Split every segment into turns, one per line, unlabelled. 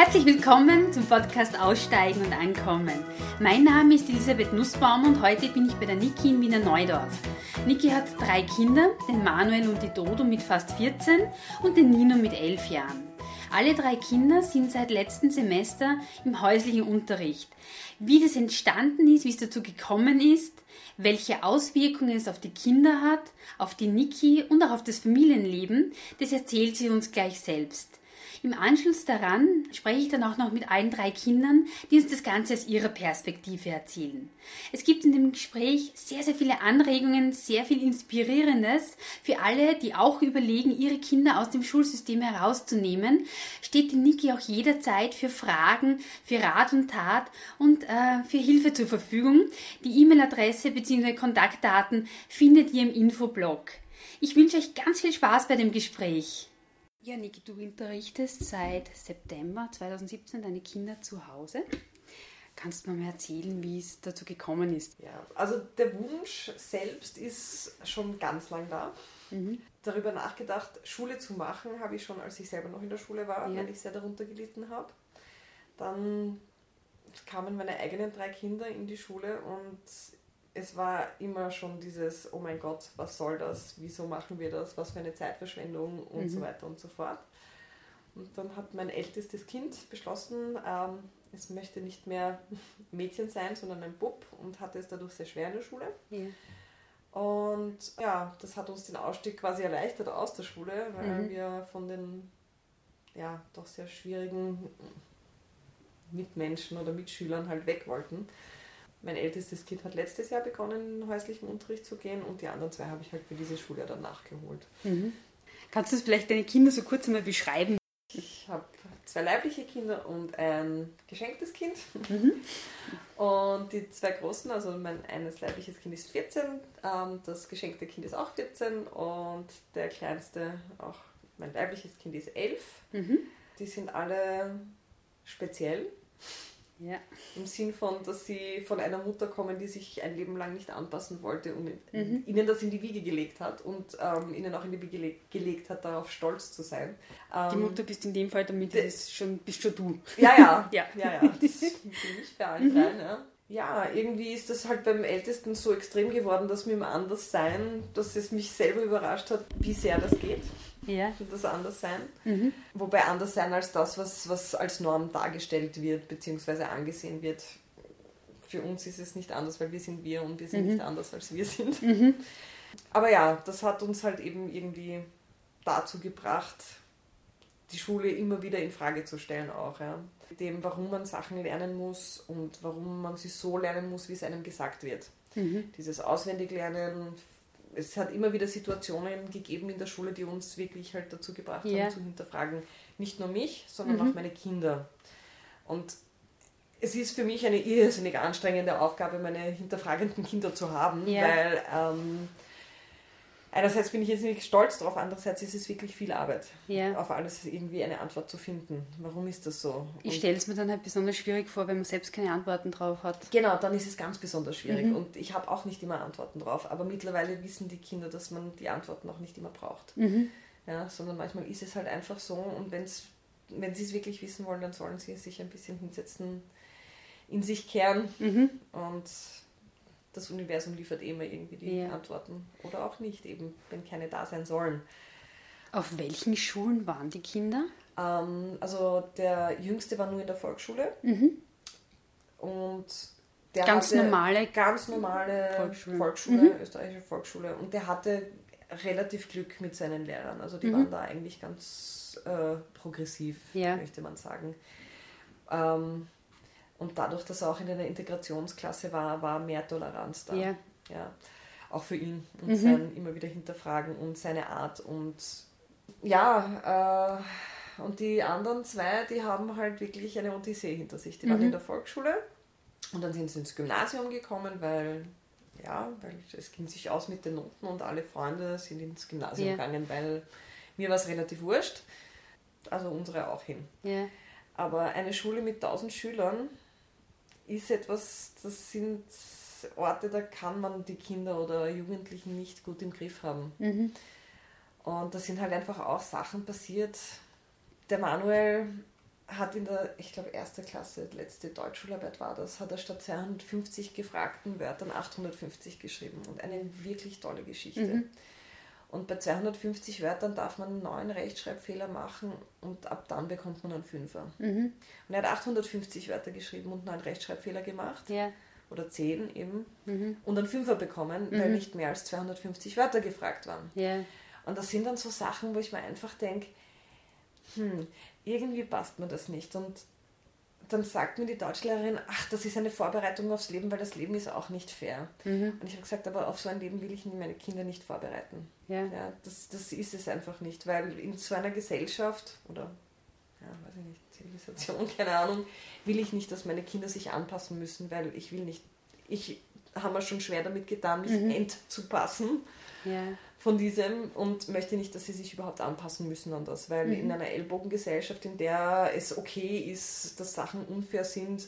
Herzlich willkommen zum Podcast Aussteigen und Ankommen. Mein Name ist Elisabeth Nussbaum und heute bin ich bei der Niki in Wiener Neudorf. Niki hat drei Kinder, den Manuel und die Dodo mit fast 14 und den Nino mit 11 Jahren. Alle drei Kinder sind seit letztem Semester im häuslichen Unterricht. Wie das entstanden ist, wie es dazu gekommen ist, welche Auswirkungen es auf die Kinder hat, auf die Niki und auch auf das Familienleben, das erzählt sie uns gleich selbst. Im Anschluss daran spreche ich dann auch noch mit allen drei Kindern, die uns das Ganze aus ihrer Perspektive erzählen. Es gibt in dem Gespräch sehr, sehr viele Anregungen, sehr viel Inspirierendes. Für alle, die auch überlegen, ihre Kinder aus dem Schulsystem herauszunehmen, steht die Niki auch jederzeit für Fragen, für Rat und Tat und äh, für Hilfe zur Verfügung. Die E-Mail-Adresse bzw. Kontaktdaten findet ihr im Infoblog. Ich wünsche euch ganz viel Spaß bei dem Gespräch. Ja, Niki, du unterrichtest seit September 2017 deine Kinder zu Hause. Kannst du mir mal erzählen, wie es dazu gekommen ist?
Ja, also der Wunsch selbst ist schon ganz lang da. Mhm. Darüber nachgedacht, Schule zu machen, habe ich schon, als ich selber noch in der Schule war, ja. weil ich sehr darunter gelitten habe. Dann kamen meine eigenen drei Kinder in die Schule und es war immer schon dieses, oh mein Gott, was soll das, wieso machen wir das, was für eine Zeitverschwendung und mhm. so weiter und so fort. Und dann hat mein ältestes Kind beschlossen, ähm, es möchte nicht mehr Mädchen sein, sondern ein Bub und hatte es dadurch sehr schwer in der Schule. Ja. Und ja, das hat uns den Ausstieg quasi erleichtert aus der Schule, weil mhm. wir von den ja, doch sehr schwierigen Mitmenschen oder Mitschülern halt weg wollten. Mein ältestes Kind hat letztes Jahr begonnen, in häuslichen Unterricht zu gehen und die anderen zwei habe ich halt für dieses Schuljahr dann nachgeholt.
Mhm. Kannst du vielleicht deine Kinder so kurz einmal beschreiben?
Ich habe zwei leibliche Kinder und ein geschenktes Kind. Mhm. Und die zwei großen, also mein eines leibliches Kind ist 14, ähm, das geschenkte Kind ist auch 14 und der kleinste, auch mein leibliches Kind ist 11. Mhm. Die sind alle speziell. Ja. Im Sinn von, dass sie von einer Mutter kommen, die sich ein Leben lang nicht anpassen wollte und mhm. ihnen das in die Wiege gelegt hat und ähm, ihnen auch in die Wiege gelegt hat, darauf stolz zu sein.
Ähm, die Mutter bist in dem Fall damit das schon, bist schon du.
Ja, ja. ja. ja, ja. Das bin ich für alle mhm. rein, ja. Ja, irgendwie ist das halt beim Ältesten so extrem geworden, dass mit dem Anderssein, dass es mich selber überrascht hat, wie sehr das geht ja. das Anderssein. Mhm. Wobei Anderssein als das, was, was als Norm dargestellt wird, bzw. angesehen wird. Für uns ist es nicht anders, weil wir sind wir und wir sind mhm. nicht anders, als wir sind. Mhm. Aber ja, das hat uns halt eben irgendwie dazu gebracht, die Schule immer wieder in Frage zu stellen auch. Ja. Dem, warum man Sachen lernen muss und warum man sie so lernen muss, wie es einem gesagt wird. Mhm. Dieses Auswendiglernen es hat immer wieder Situationen gegeben in der Schule, die uns wirklich halt dazu gebracht ja. haben, zu hinterfragen, nicht nur mich, sondern mhm. auch meine Kinder. Und es ist für mich eine irrsinnig anstrengende Aufgabe, meine hinterfragenden Kinder zu haben, ja. weil ähm, einerseits bin ich jetzt nicht stolz drauf, andererseits ist es wirklich viel Arbeit, ja. auf alles irgendwie eine Antwort zu finden. Warum ist das so?
Ich stelle es mir dann halt besonders schwierig vor, wenn man selbst keine Antworten drauf hat.
Genau, dann ist es ganz besonders schwierig mhm. und ich habe auch nicht immer Antworten drauf, aber mittlerweile wissen die Kinder, dass man die Antworten auch nicht immer braucht. Mhm. Ja, sondern manchmal ist es halt einfach so und wenn's, wenn sie es wirklich wissen wollen, dann sollen sie sich ein bisschen hinsetzen, in sich kehren mhm. und das Universum liefert immer irgendwie die ja. Antworten. Oder auch nicht, eben, wenn keine da sein sollen.
Auf welchen Schulen waren die Kinder?
Ähm, also der Jüngste war nur in der Volksschule. Mhm. Und der
ganz normale
ganz normale Volksschule, Volksschule mhm. österreichische Volksschule. Und der hatte relativ Glück mit seinen Lehrern. Also die mhm. waren da eigentlich ganz äh, progressiv, ja. möchte man sagen. Ähm, und dadurch, dass er auch in einer Integrationsklasse war, war mehr Toleranz da. Ja. ja. Auch für ihn und mhm. sein immer wieder hinterfragen und seine Art. Und ja, äh, und die anderen zwei, die haben halt wirklich eine Odyssee hinter sich. Die mhm. waren in der Volksschule und dann sind sie ins Gymnasium gekommen, weil ja, weil es ging sich aus mit den Noten und alle Freunde sind ins Gymnasium ja. gegangen, weil mir war es relativ wurscht. Also unsere auch hin. Ja. Aber eine Schule mit 1000 Schülern, ist etwas, das sind Orte, da kann man die Kinder oder Jugendlichen nicht gut im Griff haben. Mhm. Und da sind halt einfach auch Sachen passiert. Der Manuel hat in der, ich glaube, erste Klasse, letzte Deutschschularbeit war das, hat er statt 250 gefragten Wörtern 850 geschrieben und eine wirklich tolle Geschichte. Mhm. Und bei 250 Wörtern darf man einen neuen Rechtschreibfehler machen und ab dann bekommt man einen Fünfer. Mhm. Und er hat 850 Wörter geschrieben und neun Rechtschreibfehler gemacht. Ja. Oder zehn eben. Mhm. Und einen Fünfer bekommen, weil mhm. nicht mehr als 250 Wörter gefragt waren. Ja. Und das sind dann so Sachen, wo ich mir einfach denke, hm, irgendwie passt mir das nicht. Und dann sagt mir die Deutschlehrerin, ach, das ist eine Vorbereitung aufs Leben, weil das Leben ist auch nicht fair. Mhm. Und ich habe gesagt, aber auf so ein Leben will ich meine Kinder nicht vorbereiten. Ja. ja das, das ist es einfach nicht, weil in so einer Gesellschaft oder, ja, weiß ich nicht, Zivilisation, keine Ahnung, will ich nicht, dass meine Kinder sich anpassen müssen, weil ich will nicht, ich habe mir schon schwer damit getan, mich mhm. entzupassen. Ja von diesem und möchte nicht, dass sie sich überhaupt anpassen müssen an das, weil mhm. in einer Ellbogengesellschaft, in der es okay ist, dass Sachen unfair sind,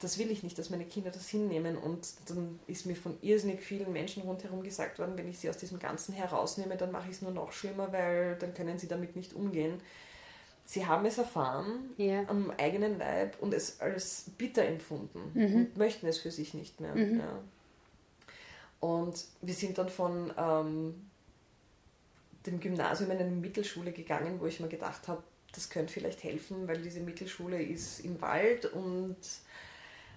das will ich nicht, dass meine Kinder das hinnehmen. Und dann ist mir von irrsinnig vielen Menschen rundherum gesagt worden, wenn ich sie aus diesem Ganzen herausnehme, dann mache ich es nur noch schlimmer, weil dann können sie damit nicht umgehen. Sie haben es erfahren ja. am eigenen Leib und es als bitter empfunden mhm. und möchten es für sich nicht mehr. Mhm. Ja. Und wir sind dann von ähm, dem Gymnasium in eine Mittelschule gegangen, wo ich mir gedacht habe, das könnte vielleicht helfen, weil diese Mittelschule ist im Wald und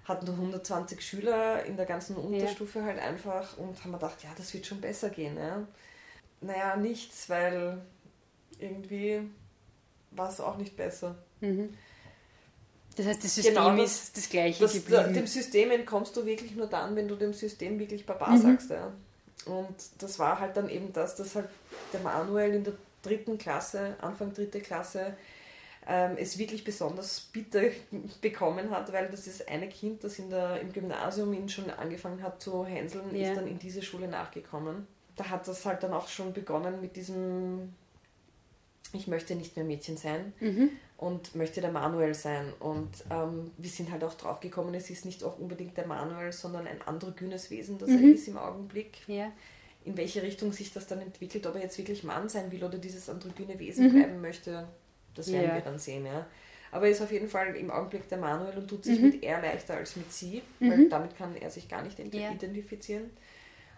hat nur 120 Schüler in der ganzen Unterstufe ja. halt einfach und haben mir gedacht, ja, das wird schon besser gehen. Ja. Naja, nichts, weil irgendwie war es auch nicht besser. Mhm.
Das heißt, das System genau, das, ist das gleiche das, geblieben.
Dem System entkommst du wirklich nur dann, wenn du dem System wirklich Baba mhm. sagst. Ja. Und das war halt dann eben das, dass halt der Manuel in der dritten Klasse, Anfang dritte Klasse, ähm, es wirklich besonders bitter bekommen hat, weil das ist eine Kind, das in der, im Gymnasium ihn schon angefangen hat zu hänseln, ja. ist dann in diese Schule nachgekommen. Da hat das halt dann auch schon begonnen mit diesem ich möchte nicht mehr Mädchen sein mhm. und möchte der Manuel sein. Und ähm, wir sind halt auch drauf gekommen, es ist nicht auch unbedingt der Manuel, sondern ein androgynes Wesen, das mhm. er ist im Augenblick. Ja. In welche Richtung sich das dann entwickelt, ob er jetzt wirklich Mann sein will oder dieses androgyne Wesen mhm. bleiben möchte, das werden ja. wir dann sehen. Ja. Aber er ist auf jeden Fall im Augenblick der Manuel und tut sich mhm. mit er leichter als mit sie, weil mhm. damit kann er sich gar nicht identifizieren.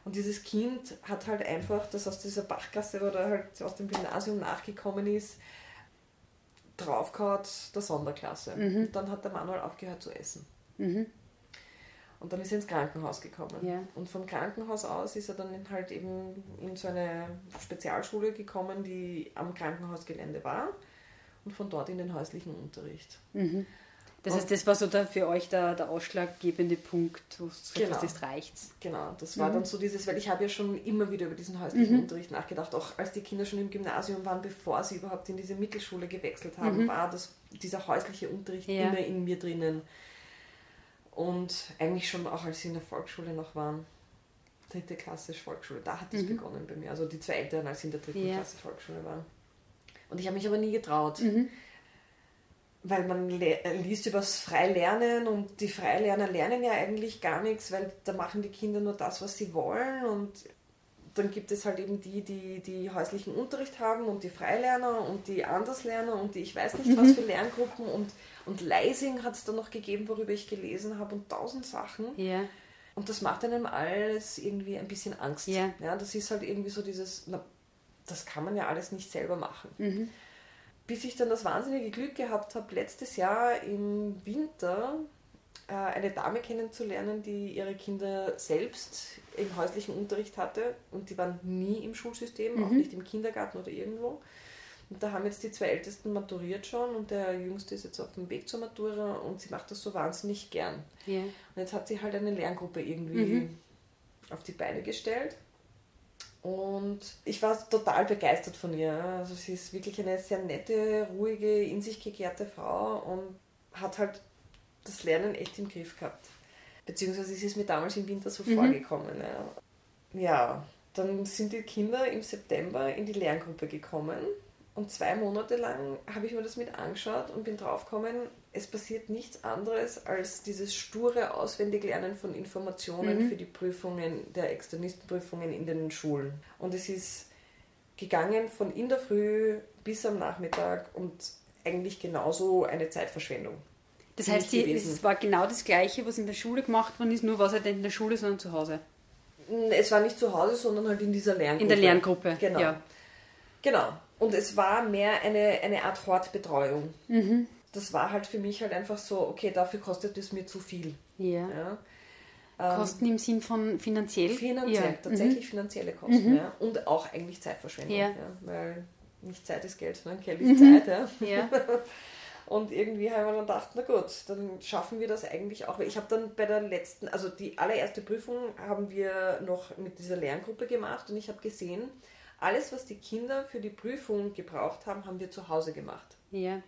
Und dieses Kind hat halt einfach, das aus dieser Bachgasse oder halt aus dem Gymnasium nachgekommen ist, draufgehauen der Sonderklasse. Mhm. Und dann hat der Manuel aufgehört zu essen. Mhm. Und dann ist er ins Krankenhaus gekommen. Ja. Und vom Krankenhaus aus ist er dann halt eben in so eine Spezialschule gekommen, die am Krankenhausgelände war. Und von dort in den häuslichen Unterricht.
Mhm. Das heißt, das war so der, für euch der, der ausschlaggebende Punkt, wo genau. das, das reicht.
Genau, das war mhm. dann so dieses, weil ich habe ja schon immer wieder über diesen häuslichen mhm. Unterricht nachgedacht, auch als die Kinder schon im Gymnasium waren, bevor sie überhaupt in diese Mittelschule gewechselt haben, mhm. war das, dieser häusliche Unterricht ja. immer in mir drinnen. Und eigentlich schon auch als sie in der Volksschule noch waren, dritte Klasse Volksschule, da hat es mhm. begonnen bei mir. Also die zwei Eltern, als sie in der dritten ja. Klasse Volksschule waren. Und ich habe mich aber nie getraut. Mhm weil man liest über das Freilernen und die Freilerner lernen ja eigentlich gar nichts, weil da machen die Kinder nur das, was sie wollen und dann gibt es halt eben die, die, die häuslichen Unterricht haben und die Freilerner und die Anderslerner und die ich weiß nicht was mhm. für Lerngruppen und, und Leising hat es dann noch gegeben, worüber ich gelesen habe und tausend Sachen. Ja. Und das macht einem alles irgendwie ein bisschen Angst. Ja. ja das ist halt irgendwie so dieses, na, das kann man ja alles nicht selber machen. Mhm bis ich dann das wahnsinnige Glück gehabt habe, letztes Jahr im Winter äh, eine Dame kennenzulernen, die ihre Kinder selbst im häuslichen Unterricht hatte und die waren nie im Schulsystem, mhm. auch nicht im Kindergarten oder irgendwo. Und da haben jetzt die zwei Ältesten maturiert schon und der Jüngste ist jetzt auf dem Weg zur Matura und sie macht das so wahnsinnig gern. Yeah. Und jetzt hat sie halt eine Lerngruppe irgendwie mhm. auf die Beine gestellt. Und ich war total begeistert von ihr. Also sie ist wirklich eine sehr nette, ruhige, in sich gekehrte Frau und hat halt das Lernen echt im Griff gehabt. Beziehungsweise ist es mir damals im Winter so mhm. vorgekommen. Ja. ja, dann sind die Kinder im September in die Lerngruppe gekommen und zwei Monate lang habe ich mir das mit angeschaut und bin draufgekommen, es passiert nichts anderes als dieses sture Auswendiglernen von Informationen mhm. für die Prüfungen der Externistenprüfungen in den Schulen. Und es ist gegangen von in der Früh bis am Nachmittag und eigentlich genauso eine Zeitverschwendung.
Das heißt, es war genau das Gleiche, was in der Schule gemacht worden ist, nur was halt nicht in der Schule, sondern zu Hause.
Es war nicht zu Hause, sondern halt in dieser Lerngruppe.
In der Lerngruppe,
genau.
Ja.
Genau. Und es war mehr eine, eine Art Hortbetreuung. Mhm. Das war halt für mich halt einfach so, okay, dafür kostet es mir zu viel.
Ja. ja. Ähm, Kosten im Sinn von finanziell?
Finanziell, ja. tatsächlich mhm. finanzielle Kosten. Mhm. Ja. Und auch eigentlich Zeitverschwendung. Ja. Weil nicht Zeit ist Geld, sondern Geld ist mhm. Zeit. Ja. Und irgendwie haben wir dann gedacht, na gut, dann schaffen wir das eigentlich auch. Ich habe dann bei der letzten, also die allererste Prüfung haben wir noch mit dieser Lerngruppe gemacht und ich habe gesehen, alles, was die Kinder für die Prüfung gebraucht haben, haben wir zu Hause gemacht.
Ja.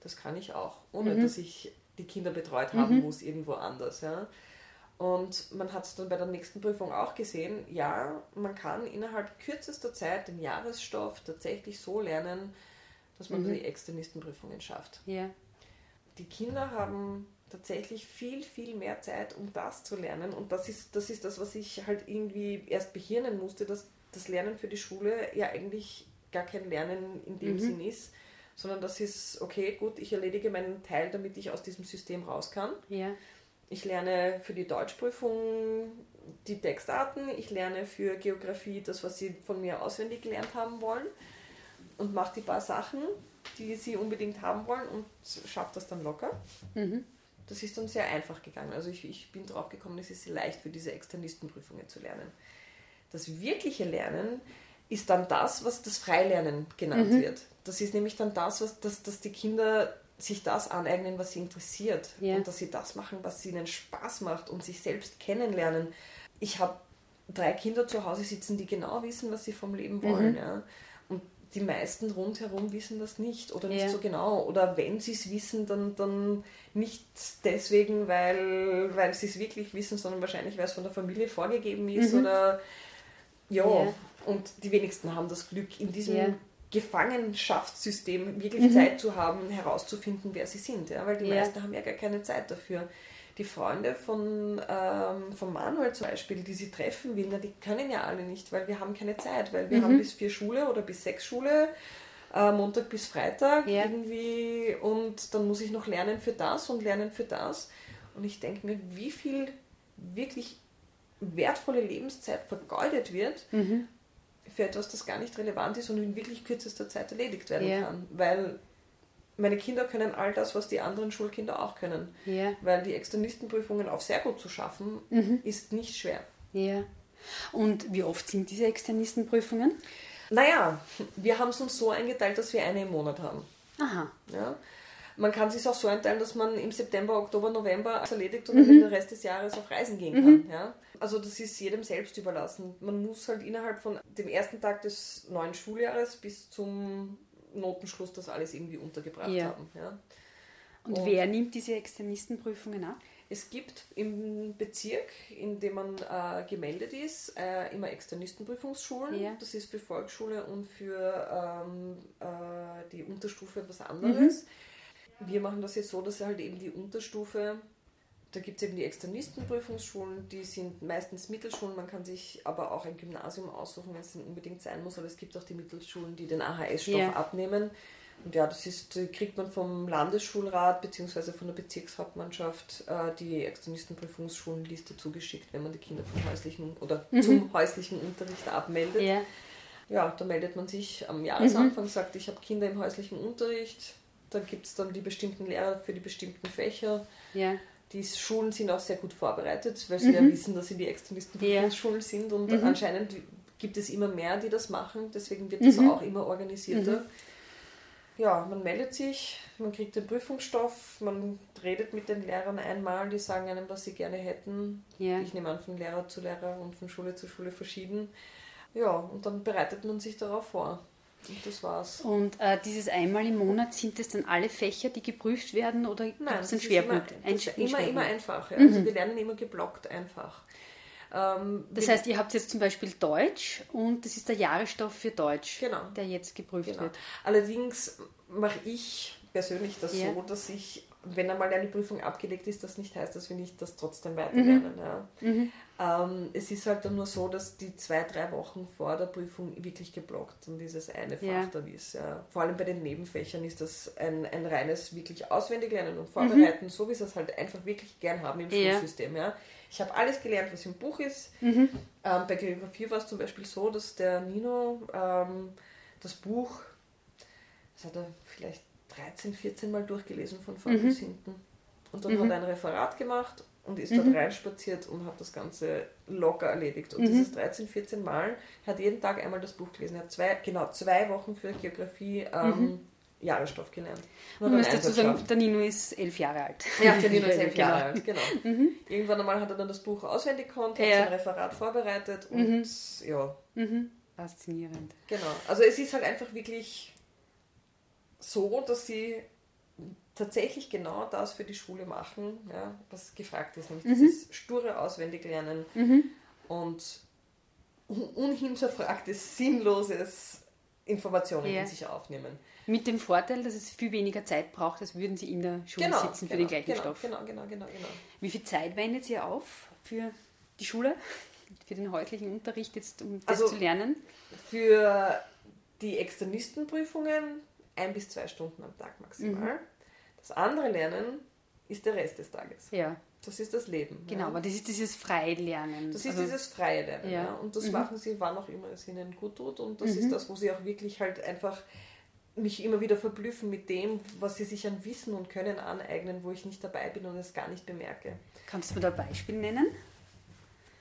Das kann ich auch, ohne mhm. dass ich die Kinder betreut haben mhm. muss irgendwo anders. Ja. Und man hat es dann bei der nächsten Prüfung auch gesehen, ja, man kann innerhalb kürzester Zeit den Jahresstoff tatsächlich so lernen, dass man mhm. die Externistenprüfungen schafft.
Ja.
Die Kinder haben tatsächlich viel, viel mehr Zeit, um das zu lernen. Und das ist, das ist das, was ich halt irgendwie erst behirnen musste, dass das Lernen für die Schule ja eigentlich gar kein Lernen in dem mhm. Sinn ist, sondern das ist, okay, gut, ich erledige meinen Teil, damit ich aus diesem System raus kann.
Ja.
Ich lerne für die Deutschprüfung die Textarten, ich lerne für Geografie das, was sie von mir auswendig gelernt haben wollen und mache die paar Sachen, die sie unbedingt haben wollen und schaffe das dann locker. Mhm. Das ist dann sehr einfach gegangen. Also ich, ich bin drauf gekommen, es ist leicht für diese Externistenprüfungen zu lernen. Das wirkliche Lernen ist dann das, was das Freilernen genannt mhm. wird. Das ist nämlich dann das, was, dass, dass die Kinder sich das aneignen, was sie interessiert ja. und dass sie das machen, was ihnen Spaß macht und sich selbst kennenlernen. Ich habe drei Kinder zu Hause sitzen, die genau wissen, was sie vom Leben wollen. Mhm. Ja. Und die meisten rundherum wissen das nicht oder nicht ja. so genau. Oder wenn sie es wissen, dann, dann nicht deswegen, weil, weil sie es wirklich wissen, sondern wahrscheinlich, weil es von der Familie vorgegeben ist mhm. oder ja. Und die wenigsten haben das Glück, in diesem Gefangenschaftssystem wirklich mhm. Zeit zu haben, herauszufinden, wer sie sind. Ja? Weil die ja. meisten haben ja gar keine Zeit dafür. Die Freunde von, ähm, von Manuel zum Beispiel, die sie treffen will, na, die können ja alle nicht, weil wir haben keine Zeit, weil wir mhm. haben bis vier Schule oder bis sechs Schule, äh, Montag bis Freitag ja. irgendwie und dann muss ich noch lernen für das und lernen für das. Und ich denke mir, wie viel wirklich wertvolle Lebenszeit vergeudet wird, mhm für etwas, das gar nicht relevant ist und in wirklich kürzester Zeit erledigt werden ja. kann. Weil meine Kinder können all das, was die anderen Schulkinder auch können.
Ja.
Weil die Externistenprüfungen auf sehr gut zu schaffen, mhm. ist nicht schwer.
Ja. Und wie oft sind diese Externistenprüfungen?
Naja, wir haben es uns so eingeteilt, dass wir eine im Monat haben.
Aha.
Ja. Man kann sich auch so einteilen, dass man im September, Oktober, November erledigt und mhm. dann den Rest des Jahres auf Reisen gehen kann. Mhm. Ja? Also das ist jedem selbst überlassen. Man muss halt innerhalb von dem ersten Tag des neuen Schuljahres bis zum Notenschluss das alles irgendwie untergebracht ja. haben. Ja?
Und, und, wer nimmt diese Extremistenprüfungen ab?
Es gibt im Bezirk, in dem man äh, gemeldet ist, äh, immer Externistenprüfungsschulen. Ja. Das ist für Volksschule und für ähm, äh, die Unterstufe etwas anderes. Mhm. Wir machen das jetzt so, dass halt eben die Unterstufe, da gibt es eben die Externistenprüfungsschulen, die sind meistens Mittelschulen, man kann sich aber auch ein Gymnasium aussuchen, wenn es unbedingt sein muss, aber es gibt auch die Mittelschulen, die den AHS-Stoff yeah. abnehmen. Und ja, das ist, kriegt man vom Landesschulrat bzw. von der Bezirkshauptmannschaft äh, die Externistenprüfungsschulenliste zugeschickt, wenn man die Kinder vom häuslichen oder mhm. zum häuslichen Unterricht abmeldet.
Yeah.
Ja, da meldet man sich am Jahresanfang, mhm. sagt, ich habe Kinder im häuslichen Unterricht, dann gibt es dann die bestimmten Lehrer für die bestimmten Fächer.
Ja.
Die Schulen sind auch sehr gut vorbereitet, weil sie mhm. ja wissen, dass sie die Externisten ja. Schulen sind und mhm. anscheinend gibt es immer mehr, die das machen, deswegen wird das mhm. auch immer organisierter. Mhm. Ja, man meldet sich, man kriegt den Prüfungsstoff, man redet mit den Lehrern einmal, die sagen einem, was sie gerne hätten.
Ja.
Ich nehme an, von Lehrer zu Lehrer und von Schule zu Schule verschieden. Ja, und dann bereitet man sich darauf vor. Und das war's.
Und äh, dieses einmal im Monat, sind es dann alle Fächer, die geprüft werden oder
gibt es
einen Schwerpunkt?
Immer, ein, immer, Schwerpunkt. immer einfach. Ja. Also mhm. Also wir lernen immer geblockt einfach.
Ähm, das heißt, ihr habt jetzt zum Beispiel Deutsch und das ist der Jahresstoff für Deutsch,
genau.
der jetzt geprüft genau. wird.
Allerdings mache ich persönlich das ja. so, dass ich, wenn einmal eine Prüfung abgelegt ist, das nicht heißt, dass wir nicht das trotzdem weiterlernen. Mhm. Ja. Mhm. Ähm, es ist halt dann nur so, dass die zwei, drei Wochen vor der Prüfung wirklich geblockt und dieses eine Fach ja. dann ist. Ja. Vor allem bei den Nebenfächern ist das ein, ein reines wirklich auswendig lernen und vorbereiten, mhm. so wie sie es halt einfach wirklich gern haben im Schulsystem. Ja. Ich habe alles gelernt, was im Buch ist. Mhm. Ähm, bei Geografie war es zum Beispiel so, dass der Nino ähm, das Buch, das hat er vielleicht 13, 14 Mal durchgelesen von vorn mhm. bis hinten. Und dann mhm. hat er ein Referat gemacht und ist dort mhm. reinspaziert und hat das Ganze locker erledigt. Und mhm. dieses 13, 14 Mal hat jeden Tag einmal das Buch gelesen. Er hat zwei, genau zwei Wochen für Geografie ähm, mhm. Jahresstoff gelernt.
Man muss dazu sagen, der Nino ist elf Jahre alt.
Ja, der Nino ist elf genau. Jahre alt, genau. Mhm. Irgendwann einmal hat er dann das Buch auswendig gekonnt, hat ja. sein Referat vorbereitet und mhm. ja.
Mhm. Faszinierend.
Genau. Also es ist halt einfach wirklich so, dass sie tatsächlich genau das für die Schule machen, ja, was gefragt ist, nämlich mhm. dieses sture Auswendiglernen mhm. und unhinterfragtes, sinnloses Informationen ja. in sich aufnehmen.
Mit dem Vorteil, dass es viel weniger Zeit braucht, als würden Sie in der Schule genau, sitzen für
genau,
den gleichen
genau,
Stoff.
Genau, genau, genau, genau.
Wie viel Zeit wendet Sie auf für die Schule, für den häuslichen Unterricht jetzt, um das also zu lernen?
Für die Externistenprüfungen ein bis zwei Stunden am Tag maximal. Mhm. Das andere Lernen ist der Rest des Tages.
Ja.
Das ist das Leben.
Genau,
ja.
aber das ist dieses freie Lernen.
Das ist also, dieses freie Lernen. Ja. ja. Und das mhm. machen sie, wann auch immer es ihnen gut tut. Und das mhm. ist das, wo sie auch wirklich halt einfach mich immer wieder verblüffen mit dem, was sie sich an Wissen und Können aneignen, wo ich nicht dabei bin und es gar nicht bemerke.
Kannst du da Beispiel nennen?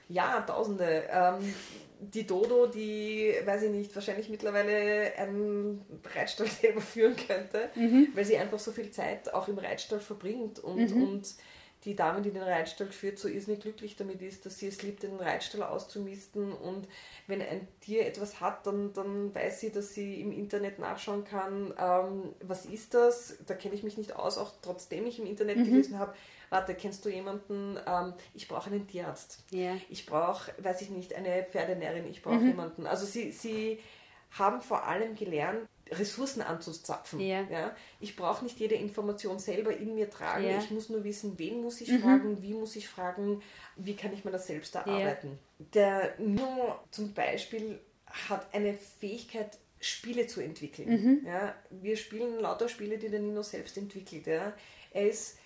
Ja, tausende. Ähm, die Dodo, die, weiß ich nicht, wahrscheinlich mittlerweile einen Reitstall selber führen könnte, mhm. weil sie einfach so viel Zeit auch im Reitstall verbringt und, mhm. und die Dame, die den Reitstall führt, so irrsinnig glücklich damit ist, dass sie es liebt, den Reitstall auszumisten und wenn ein Tier etwas hat, dann, dann weiß sie, dass sie im Internet nachschauen kann, ähm, was ist das, da kenne ich mich nicht aus, auch trotzdem ich im Internet mhm. gelesen habe, warte, kennst du jemanden, ähm, ich brauche einen Tierarzt,
yeah.
ich brauche, weiß ich nicht, eine Pferdenärin, ich brauche mhm. jemanden. Also sie, sie haben vor allem gelernt, Ressourcen anzuzapfen. Yeah. Ja? Ich brauche nicht jede Information selber in mir tragen. Yeah. Ich muss nur wissen, wen muss ich mhm. fragen, wie muss ich fragen, wie kann ich mir das selbst erarbeiten. Yeah. Der Nino zum Beispiel hat eine Fähigkeit, Spiele zu entwickeln. Mhm. Ja? Wir spielen lauter Spiele, die der Nino selbst entwickelt. Ja? Er ist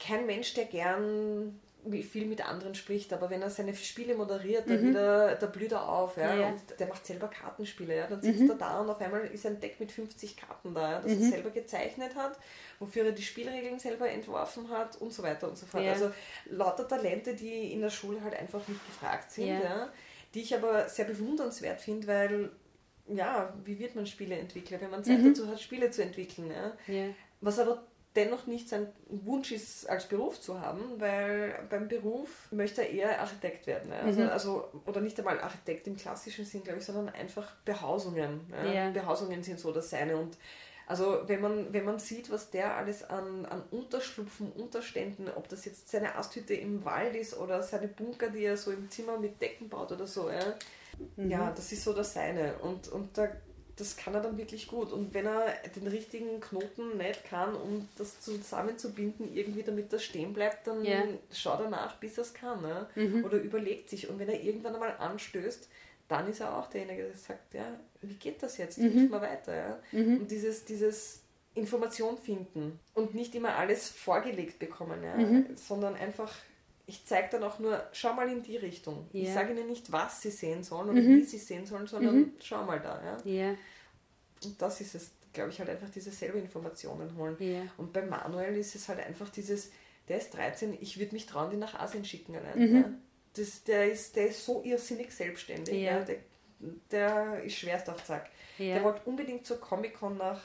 kein Mensch, der gern viel mit anderen spricht, aber wenn er seine Spiele moderiert, dann mhm. wieder, da blüht er auf. Ja? ja. Und der macht selber Kartenspiele. Ja? Dann sitzt mhm. er da und auf einmal ist ein Deck mit 50 Karten da, ja? das mhm. er selber gezeichnet hat, wofür er die Spielregeln selber entworfen hat und so weiter und so fort. Ja. Also lauter Talente, die in der Schule halt einfach nicht gefragt sind, ja. die ich aber sehr bewundernswert finde, weil ja, wie wird man Spieleentwickler, wenn man Zeit mhm. dazu hat, Spiele zu entwickeln. Ja? Was aber dennoch nicht sein Wunsch ist, als Beruf zu haben, weil beim Beruf möchte er eher Architekt werden. Ja? Also, mhm. also, oder nicht einmal Architekt im klassischen Sinn, glaube ich, sondern einfach Behausungen. Ja? Ja. Behausungen sind so das Seine. Und also wenn man, wenn man sieht, was der alles an, an Unterschlupfen, Unterständen, ob das jetzt seine Asthütte im Wald ist oder seine Bunker, die er so im Zimmer mit Decken baut oder so, ja, mhm. ja das ist so das Seine. Und, und da das kann er dann wirklich gut. Und wenn er den richtigen Knoten nicht kann, um das zusammenzubinden, irgendwie damit das stehen bleibt, dann yeah. schaut er nach, bis er es kann. Ne? Mhm. Oder überlegt sich. Und wenn er irgendwann einmal anstößt, dann ist er auch derjenige, der sagt, ja, wie geht das jetzt? Mhm. Hilf mal weiter. Ja? Mhm. Und dieses, dieses Information finden und nicht immer alles vorgelegt bekommen, ja? Mhm. sondern einfach ich zeige dann auch nur, schau mal in die Richtung. Yeah. Ich sage ihnen nicht, was sie sehen sollen oder mhm. wie sie sehen sollen, sondern mhm. schau mal da. Ja?
Yeah.
Und das ist es, glaube ich, halt einfach diese selbe Informationen holen.
Yeah.
Und bei Manuel ist es halt einfach dieses, der ist 13, ich würde mich trauen, den nach Asien schicken allein.
Mhm.
Ja? Das, der, ist, der ist so irrsinnig selbstständig. Ja? Der, der ist schwerst auf Zack. Der wollte unbedingt zur Comic-Con nach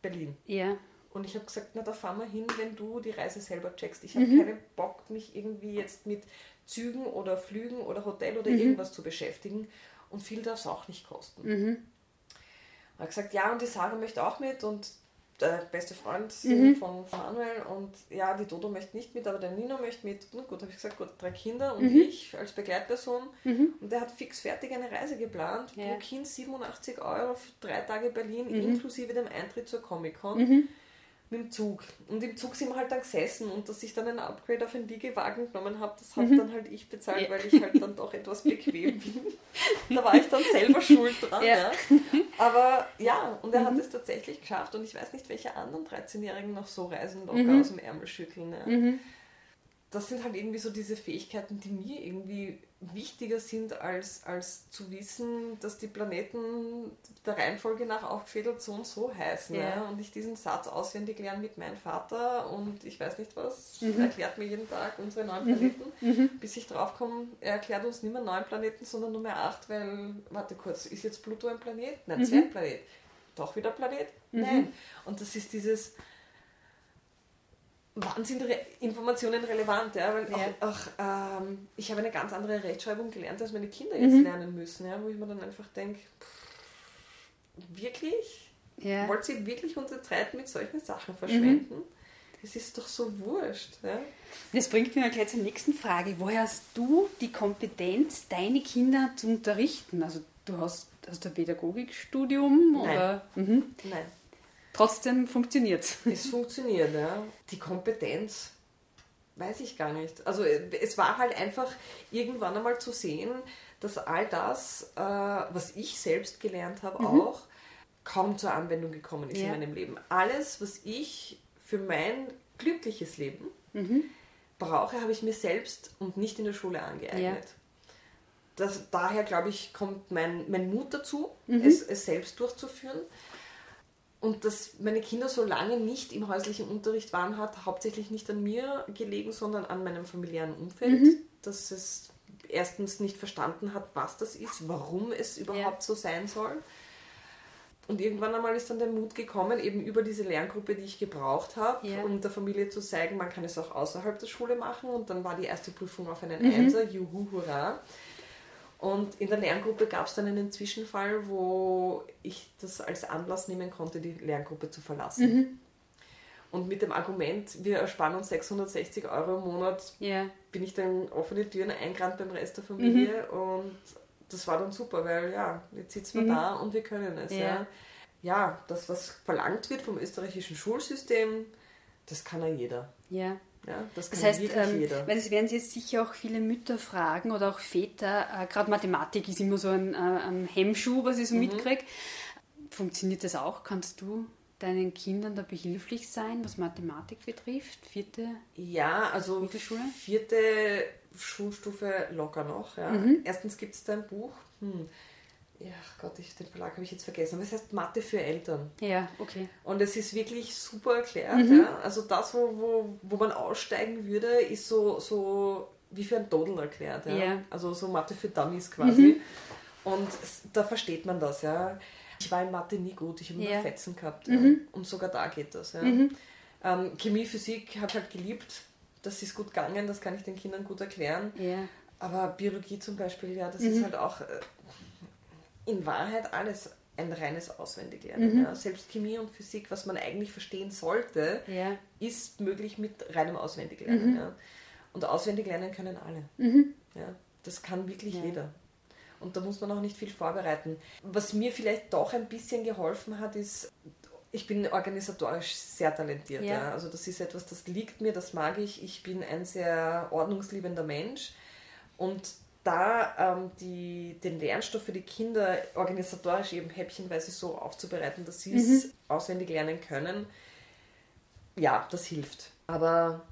Berlin.
Ja.
Und ich habe gesagt, na da fahren wir hin, wenn du die Reise selber checkst. Ich habe mhm. keinen Bock, mich irgendwie jetzt mit Zügen oder Flügen oder Hotel oder mhm. irgendwas zu beschäftigen. Und viel darf es auch nicht kosten.
Mhm.
Er hat gesagt, ja, und die Sarah möchte auch mit und der beste Freund mhm. von Manuel und ja, die Dodo möchte nicht mit, aber der Nino möchte mit. Na gut, habe ich gesagt, gut, drei Kinder und mhm. ich als Begleitperson.
Mhm.
Und der hat fix fertig eine Reise geplant. Ja. Pro Kind 87 Euro für drei Tage Berlin, mhm. inklusive dem Eintritt zur Comic-Con. Mit dem Zug. Und im Zug sind wir halt dann gesessen und dass ich dann ein Upgrade auf einen Liegewagen genommen habe, das habe mhm. dann halt ich bezahlt, ja. weil ich halt dann doch etwas bequem bin. da war ich dann selber schuld dran. Ja. ja. Aber ja, und er mhm. hat es tatsächlich geschafft und ich weiß nicht, welche anderen 13-Jährigen noch so reisen locker mhm. aus dem Ärmel schütteln. Mhm das sind halt irgendwie so diese Fähigkeiten, die mir irgendwie wichtiger sind, als, als zu wissen, dass die Planeten der Reihenfolge nach aufgefädelt so und so heißen. Ja. Ja? Und ich diesen Satz auswendig lerne mit meinem Vater und ich weiß nicht was, mhm. erklärt mir jeden Tag unsere neuen mhm. Planeten, mhm. bis ich drauf komme, er erklärt uns nicht mehr neun Planeten, sondern nur mehr acht, weil, warte kurz, ist jetzt Pluto ein Planet? Nein, mhm. Zwergplanet. Doch wieder Planet? Mhm. Nein. Und das ist dieses wann sind Re Informationen relevant? Ja? Weil ja. Auch, auch ähm, ich habe eine ganz andere Rechtschreibung gelernt, als meine Kinder jetzt mhm. lernen müssen, ja? wo ich mir dann einfach denke, wirklich? Ja. Wollt ihr wirklich unsere Zeit mit solchen Sachen verschwenden? Mhm. Das ist doch so wurscht. Ja?
Das bringt mich gleich zur nächsten Frage. Woher hast du die Kompetenz, deine Kinder zu unterrichten? Also du hast, hast ein Pädagogikstudium?
Nein.
Oder?
Mhm. Nein.
Trotzdem funktioniert
es. Es funktioniert, ja. Die Kompetenz weiß ich gar nicht. Also es war halt einfach irgendwann einmal zu sehen, dass all das, äh, was ich selbst gelernt habe, mhm. auch kaum zur Anwendung gekommen ist ja. in meinem Leben. Alles, was ich für mein glückliches Leben mhm. brauche, habe ich mir selbst und nicht in der Schule angeeignet. Ja. Das, daher, glaube ich, kommt mein, mein Mut dazu, mhm. es, es selbst durchzuführen. Und dass meine Kinder so lange nicht im häuslichen Unterricht waren, hat hauptsächlich nicht an mir gelegen, sondern an meinem familiären Umfeld. Mhm. Dass es erstens nicht verstanden hat, was das ist, warum es überhaupt ja. so sein soll. Und irgendwann einmal ist dann der Mut gekommen, eben über diese Lerngruppe, die ich gebraucht habe, ja. um der Familie zu zeigen, man kann es auch außerhalb der Schule machen. Und dann war die erste Prüfung auf einen mhm. Einser, juhu, hurra. Und in der Lerngruppe gab es dann einen Zwischenfall, wo ich das als Anlass nehmen konnte, die Lerngruppe zu verlassen. Mhm. Und mit dem Argument, wir ersparen uns 660 Euro im Monat, yeah. bin ich dann offene Türen eingerannt beim Rest der Familie. Mhm. Und das war dann super, weil ja, jetzt sitzen wir mhm. da und wir können es. Yeah. Ja. ja, das, was verlangt wird vom österreichischen Schulsystem, das kann ja jeder.
Ja.
Ja, das,
das heißt, ähm, weil es werden sich jetzt sicher auch viele Mütter fragen oder auch Väter, äh, gerade Mathematik ist immer so ein, äh, ein Hemmschuh, was ich so mhm. mitkriege. Funktioniert das auch? Kannst du deinen Kindern da behilflich sein, was Mathematik betrifft? Vierte
Ja, also vierte Schulstufe locker noch. Ja. Mhm. Erstens gibt es da ein Buch, hm, ja Gott, ich, den Verlag habe ich jetzt vergessen, aber es heißt Mathe für Eltern.
Ja, okay.
Und es ist wirklich super erklärt. Mhm. Ja? Also das, wo, wo, wo man aussteigen würde, ist so, so wie für ein Dodel erklärt. Ja? ja. Also so Mathe für Dummies quasi. Mhm. Und da versteht man das, ja. Ich war in Mathe nie gut, ich habe ja. nur Fetzen gehabt. Mhm. Und sogar da geht das. Ja? Mhm. Ähm, Chemie, Physik habe ich halt geliebt. Das ist gut gegangen, das kann ich den Kindern gut erklären.
Ja.
Aber Biologie zum Beispiel, ja, das ist mhm. halt auch äh, in Wahrheit alles ein reines Auswendiglernen. Mhm. Ja. Selbst Chemie und Physik, was man eigentlich verstehen sollte, ja. ist möglich mit reinem Auswendiglernen. Mhm. Ja. Und Auswendiglernen können alle. Mhm. Ja. Das kann wirklich jeder. Und da muss man auch nicht viel vorbereiten. Was mir vielleicht doch ein bisschen geholfen hat, ist, ich bin organisatorisch sehr talentiert. Ja. Also das ist etwas, das liegt mir, das mag ich. Ich bin ein sehr ordnungsliebender Mensch. Und da ähm, die, den Lernstoff für die Kinder organisatorisch eben häppchenweise so aufzubereiten, dass sie es mhm. auswendig lernen können, ja, das hilft. Aber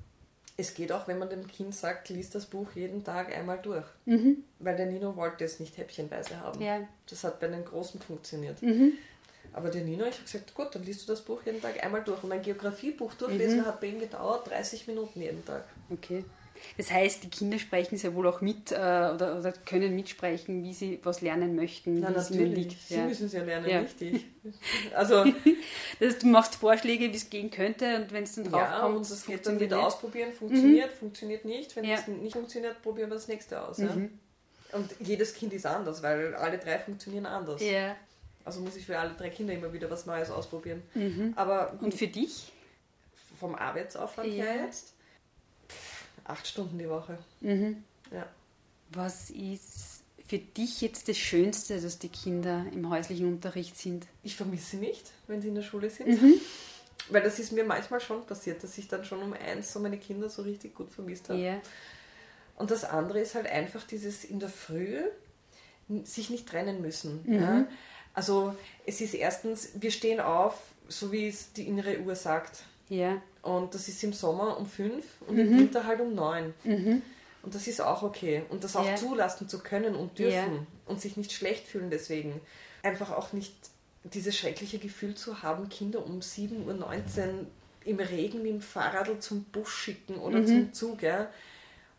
es geht auch, wenn man dem Kind sagt, liest das Buch jeden Tag einmal durch. Mhm. Weil der Nino wollte es nicht häppchenweise haben. Ja. Das hat bei den Großen funktioniert. Mhm. Aber der Nino, ich habe gesagt, gut, dann liest du das Buch jeden Tag einmal durch. Und mein Geografiebuch durchlesen mhm. hat bei ihm gedauert 30 Minuten jeden Tag.
Okay. Das heißt, die Kinder sprechen sehr wohl auch mit äh, oder, oder, können mitsprechen, wie sie was lernen möchten,
Na, liegt. Sie ja. müssen es ja lernen, ja. nicht ich. Also,
das, du machst Vorschläge, wie es gehen könnte und wenn es dann drauf
ja, kommt, und das geht dann wieder ausprobieren, funktioniert, mhm. funktioniert nicht. Wenn es nicht funktioniert, probieren wir das nächste aus. Mhm. Und jedes Kind ist anders, weil alle drei funktionieren anders.
Ja.
Also muss ich für alle drei Kinder immer wieder was Neues ausprobieren.
Mhm.
Aber
und für dich?
Vom Arbeitsaufwand her jetzt? Acht Stunden die Woche.
Mhm.
Ja.
Was ist für dich jetzt das Schönste, dass die Kinder im häuslichen Unterricht sind?
Ich vermisse sie nicht, wenn sie in der Schule sind.
Mhm.
Weil das ist mir manchmal schon passiert, dass ich dann schon um eins so meine Kinder so richtig gut vermisst habe. Yeah. Und das andere ist halt einfach dieses in der Früh sich nicht trennen müssen. Mhm. Ja? Also es ist erstens, wir stehen auf, so wie es die innere Uhr sagt. Ja. Und das ist im Sommer um fünf und mhm. im Winter halt um neun. Mhm. Und das ist auch okay. Und das auch ja. zulassen zu können und dürfen ja. und sich nicht schlecht fühlen deswegen. Einfach auch nicht dieses schreckliche Gefühl zu haben, Kinder um 7.19 Uhr im Regen mit dem Fahrrad zum Bus schicken oder mhm. zum Zug. Ja?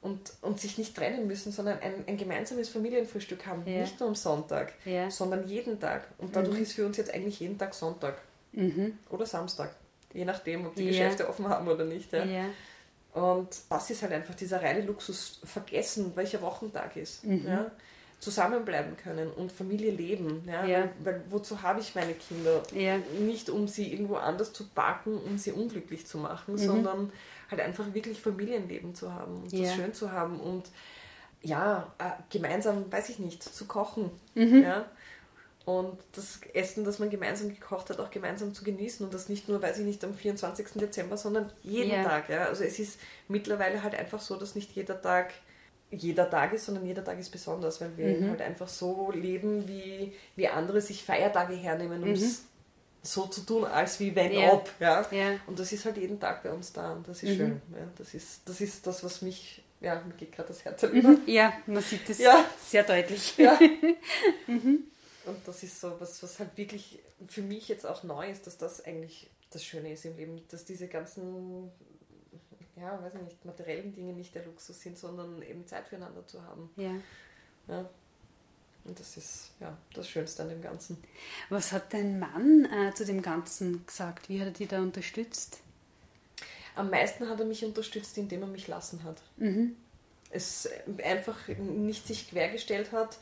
Und, und sich nicht trennen müssen, sondern ein, ein gemeinsames Familienfrühstück haben. Ja. Nicht nur am Sonntag, sondern jeden Tag. Und dadurch mhm. ist für uns jetzt eigentlich jeden Tag Sonntag. Mhm. Oder Samstag. Je nachdem, ob die Geschäfte offen haben oder nicht. Ja? Und das ist halt einfach dieser reine Luxus, vergessen, welcher Wochentag ist. Mhm. Ja? Zusammenbleiben können und Familie leben. Ja? ja. Weil, wozu habe ich meine Kinder? Ja. Nicht um sie irgendwo anders zu packen, um sie unglücklich zu machen, mhm. sondern halt einfach wirklich Familienleben zu haben und ja. das schön zu haben und ja, äh, gemeinsam, weiß ich nicht, zu kochen. Mhm. Ja? Und das Essen, das man gemeinsam gekocht hat, auch gemeinsam zu genießen und das nicht nur, weiß ich nicht, am 24. Dezember, sondern jeden yeah. Tag. Ja? Also es ist mittlerweile halt einfach so, dass nicht jeder Tag jeder Tag ist, sondern jeder Tag ist besonders, weil wir mhm. halt einfach so leben, wie, wie andere sich Feiertage hernehmen, um es mhm. so zu tun, als wie wenn yeah. ob. Ja? Yeah. Und das ist halt jeden Tag bei uns da und das ist mhm. schön. Ja? Das, ist, das ist das, was mich, ja, mir geht gerade das Herz über.
Ja, man sieht es ja. sehr deutlich. Ja.
mhm. Und das ist so was, was halt wirklich für mich jetzt auch neu ist, dass das eigentlich das Schöne ist im Leben, dass diese ganzen, ja, weiß ich nicht, materiellen Dinge nicht der Luxus sind, sondern eben Zeit füreinander zu haben. Ja. ja. Und das ist ja das Schönste an dem Ganzen.
Was hat dein Mann äh, zu dem Ganzen gesagt? Wie hat er dich da unterstützt?
Am meisten hat er mich unterstützt, indem er mich lassen hat. Mhm. Es einfach nicht sich quergestellt hat,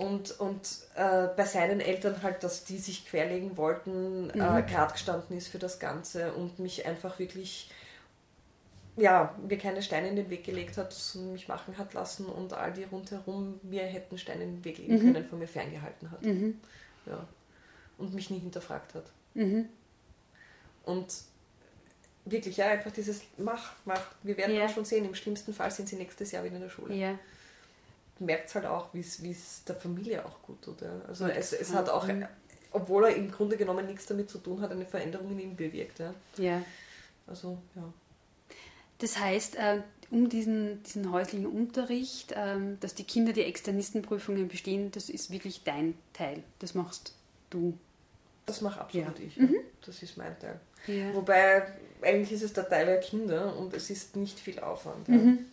und, und äh, bei seinen Eltern halt, dass die sich querlegen wollten, äh, mhm. äh, gerade gestanden ist für das Ganze und mich einfach wirklich, ja, mir keine Steine in den Weg gelegt hat, mich machen hat lassen und all die rundherum mir hätten Steine in den Weg legen mhm. können, von mir ferngehalten hat. Mhm. Ja. Und mich nie hinterfragt hat. Mhm. Und wirklich, ja, einfach dieses Mach, mach. Wir werden ja. schon sehen, im schlimmsten Fall sind sie nächstes Jahr wieder in der Schule. Ja merkt es halt auch, wie es der Familie auch gut tut. Ja. Also es, es hat auch, obwohl er im Grunde genommen nichts damit zu tun hat, eine Veränderung in ihm bewirkt. Ja. ja. Also, ja.
Das heißt, äh, um diesen, diesen häuslichen Unterricht, ähm, dass die Kinder die Externistenprüfungen bestehen, das ist wirklich dein Teil. Das machst du.
Das mache absolut ja. ich. Ja. Mhm. Das ist mein Teil. Wobei, eigentlich ist es der Teil der Kinder und es ist nicht viel Aufwand. Mhm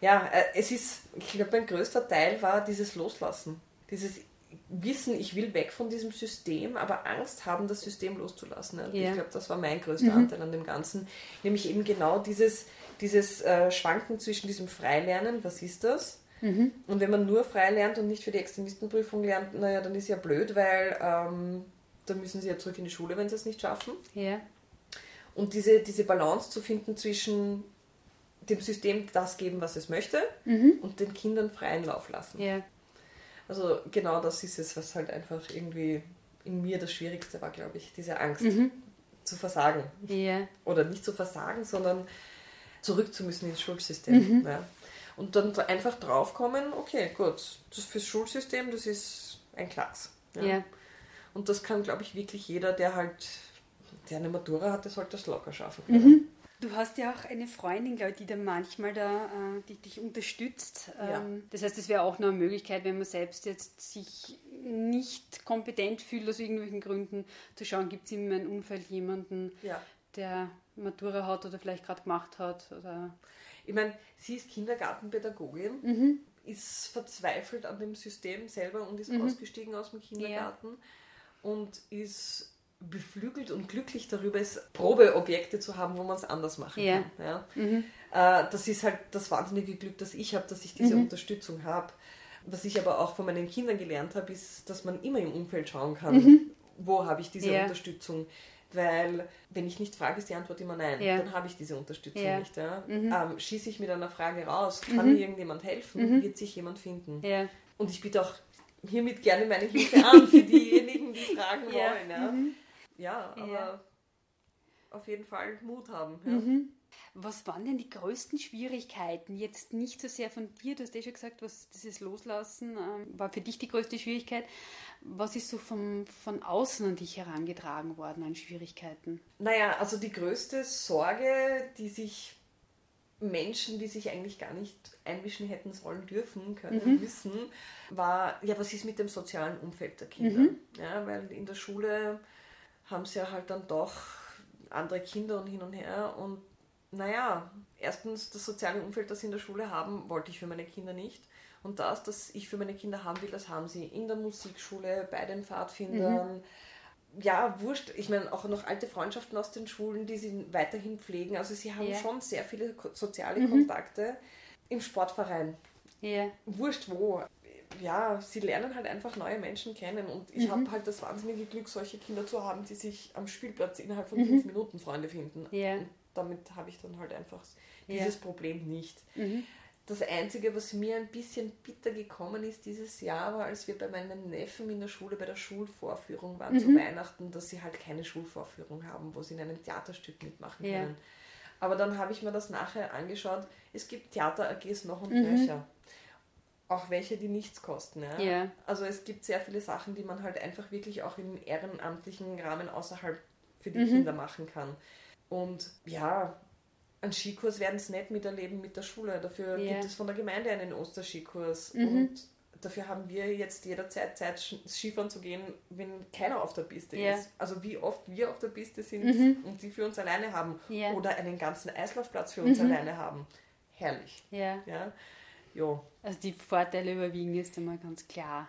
ja, äh, es ist, ich glaube, mein größter Teil war dieses Loslassen. Dieses Wissen, ich will weg von diesem System, aber Angst haben, das System loszulassen. Ja. Ich glaube, das war mein größter mhm. Anteil an dem Ganzen. Nämlich eben genau dieses, dieses äh, Schwanken zwischen diesem Freilernen, was ist das? Mhm. Und wenn man nur frei lernt und nicht für die Extremistenprüfung lernt, naja, dann ist ja blöd, weil ähm, dann müssen sie ja zurück in die Schule, wenn sie es nicht schaffen. Ja. Und diese, diese Balance zu finden zwischen dem System das geben, was es möchte mhm. und den Kindern freien Lauf lassen. Ja. Also genau das ist es, was halt einfach irgendwie in mir das Schwierigste war, glaube ich, diese Angst mhm. zu versagen. Ja. Oder nicht zu versagen, sondern zurück zu müssen ins Schulsystem. Mhm. Ja. Und dann einfach draufkommen, okay, gut, das fürs Schulsystem, das ist ein Klacks. Ja. ja. Und das kann, glaube ich, wirklich jeder, der halt, der eine Matura hat, der sollte das locker schaffen können.
Du hast ja auch eine Freundin, glaube ich, die da manchmal da, äh, die dich unterstützt. Ja. Ähm, das heißt, es wäre auch noch eine Möglichkeit, wenn man selbst jetzt sich nicht kompetent fühlt aus irgendwelchen Gründen, zu schauen, gibt es in meinem Umfeld jemanden, ja. der Matura hat oder vielleicht gerade gemacht hat. Oder
ich meine, sie ist Kindergartenpädagogin, mhm. ist verzweifelt an dem System selber und ist mhm. ausgestiegen aus dem Kindergarten ja. und ist beflügelt und glücklich darüber ist, Probeobjekte zu haben, wo man es anders machen ja. kann. Ja? Mhm. Äh, das ist halt das wahnsinnige Glück, das ich habe, dass ich diese mhm. Unterstützung habe. Was ich aber auch von meinen Kindern gelernt habe, ist, dass man immer im Umfeld schauen kann, mhm. wo habe ich diese ja. Unterstützung. Weil, wenn ich nicht frage, ist die Antwort immer nein. Ja. Dann habe ich diese Unterstützung ja. nicht. Ja? Mhm. Ähm, schieße ich mit einer Frage raus, kann mhm. mir irgendjemand helfen, mhm. wird sich jemand finden. Und ich biete auch hiermit gerne meine Hilfe an für diejenigen, die fragen wollen. Ja? Aber. Ja. auf jeden Fall Mut haben. Ja. Mhm.
Was waren denn die größten Schwierigkeiten? Jetzt nicht so sehr von dir, du hast ja schon gesagt, was dieses Loslassen ähm, war für dich die größte Schwierigkeit. Was ist so vom, von außen an dich herangetragen worden an Schwierigkeiten?
Naja, also die größte Sorge, die sich Menschen, die sich eigentlich gar nicht einmischen hätten sollen, dürfen, können, mhm. müssen, war, ja, was ist mit dem sozialen Umfeld der Kinder? Mhm. Ja, weil in der Schule haben sie ja halt dann doch andere Kinder und hin und her und naja, erstens das soziale Umfeld, das sie in der Schule haben, wollte ich für meine Kinder nicht. Und das, das ich für meine Kinder haben will, das haben sie in der Musikschule, bei den Pfadfindern. Mhm. Ja, wurscht. Ich meine, auch noch alte Freundschaften aus den Schulen, die sie weiterhin pflegen. Also sie haben ja. schon sehr viele soziale mhm. Kontakte im Sportverein. Ja. Wurscht wo. Ja, sie lernen halt einfach neue Menschen kennen. Und ich mhm. habe halt das wahnsinnige Glück, solche Kinder zu haben, die sich am Spielplatz innerhalb von mhm. fünf Minuten Freunde finden. Ja. Und damit habe ich dann halt einfach dieses ja. Problem nicht. Mhm. Das Einzige, was mir ein bisschen bitter gekommen ist dieses Jahr, war, als wir bei meinen Neffen in der Schule bei der Schulvorführung waren mhm. zu Weihnachten, dass sie halt keine Schulvorführung haben, wo sie in einem Theaterstück mitmachen ja. können. Aber dann habe ich mir das nachher angeschaut. Es gibt Theater-AGs noch und mhm. nöcher. Auch welche, die nichts kosten. Ja? ja? Also es gibt sehr viele Sachen, die man halt einfach wirklich auch im ehrenamtlichen Rahmen außerhalb für die mhm. Kinder machen kann. Und ja, einen Skikurs werden sie nicht miterleben mit der Schule. Dafür yeah. gibt es von der Gemeinde einen Osterskikurs. Mhm. Und dafür haben wir jetzt jederzeit Zeit, Skifahren zu gehen, wenn keiner auf der Piste yeah. ist. Also wie oft wir auf der Piste sind mhm. und die für uns alleine haben. Yeah. Oder einen ganzen Eislaufplatz für uns mhm. alleine haben. Herrlich. Ja.
Jo. Also die Vorteile überwiegen ist einmal ganz klar.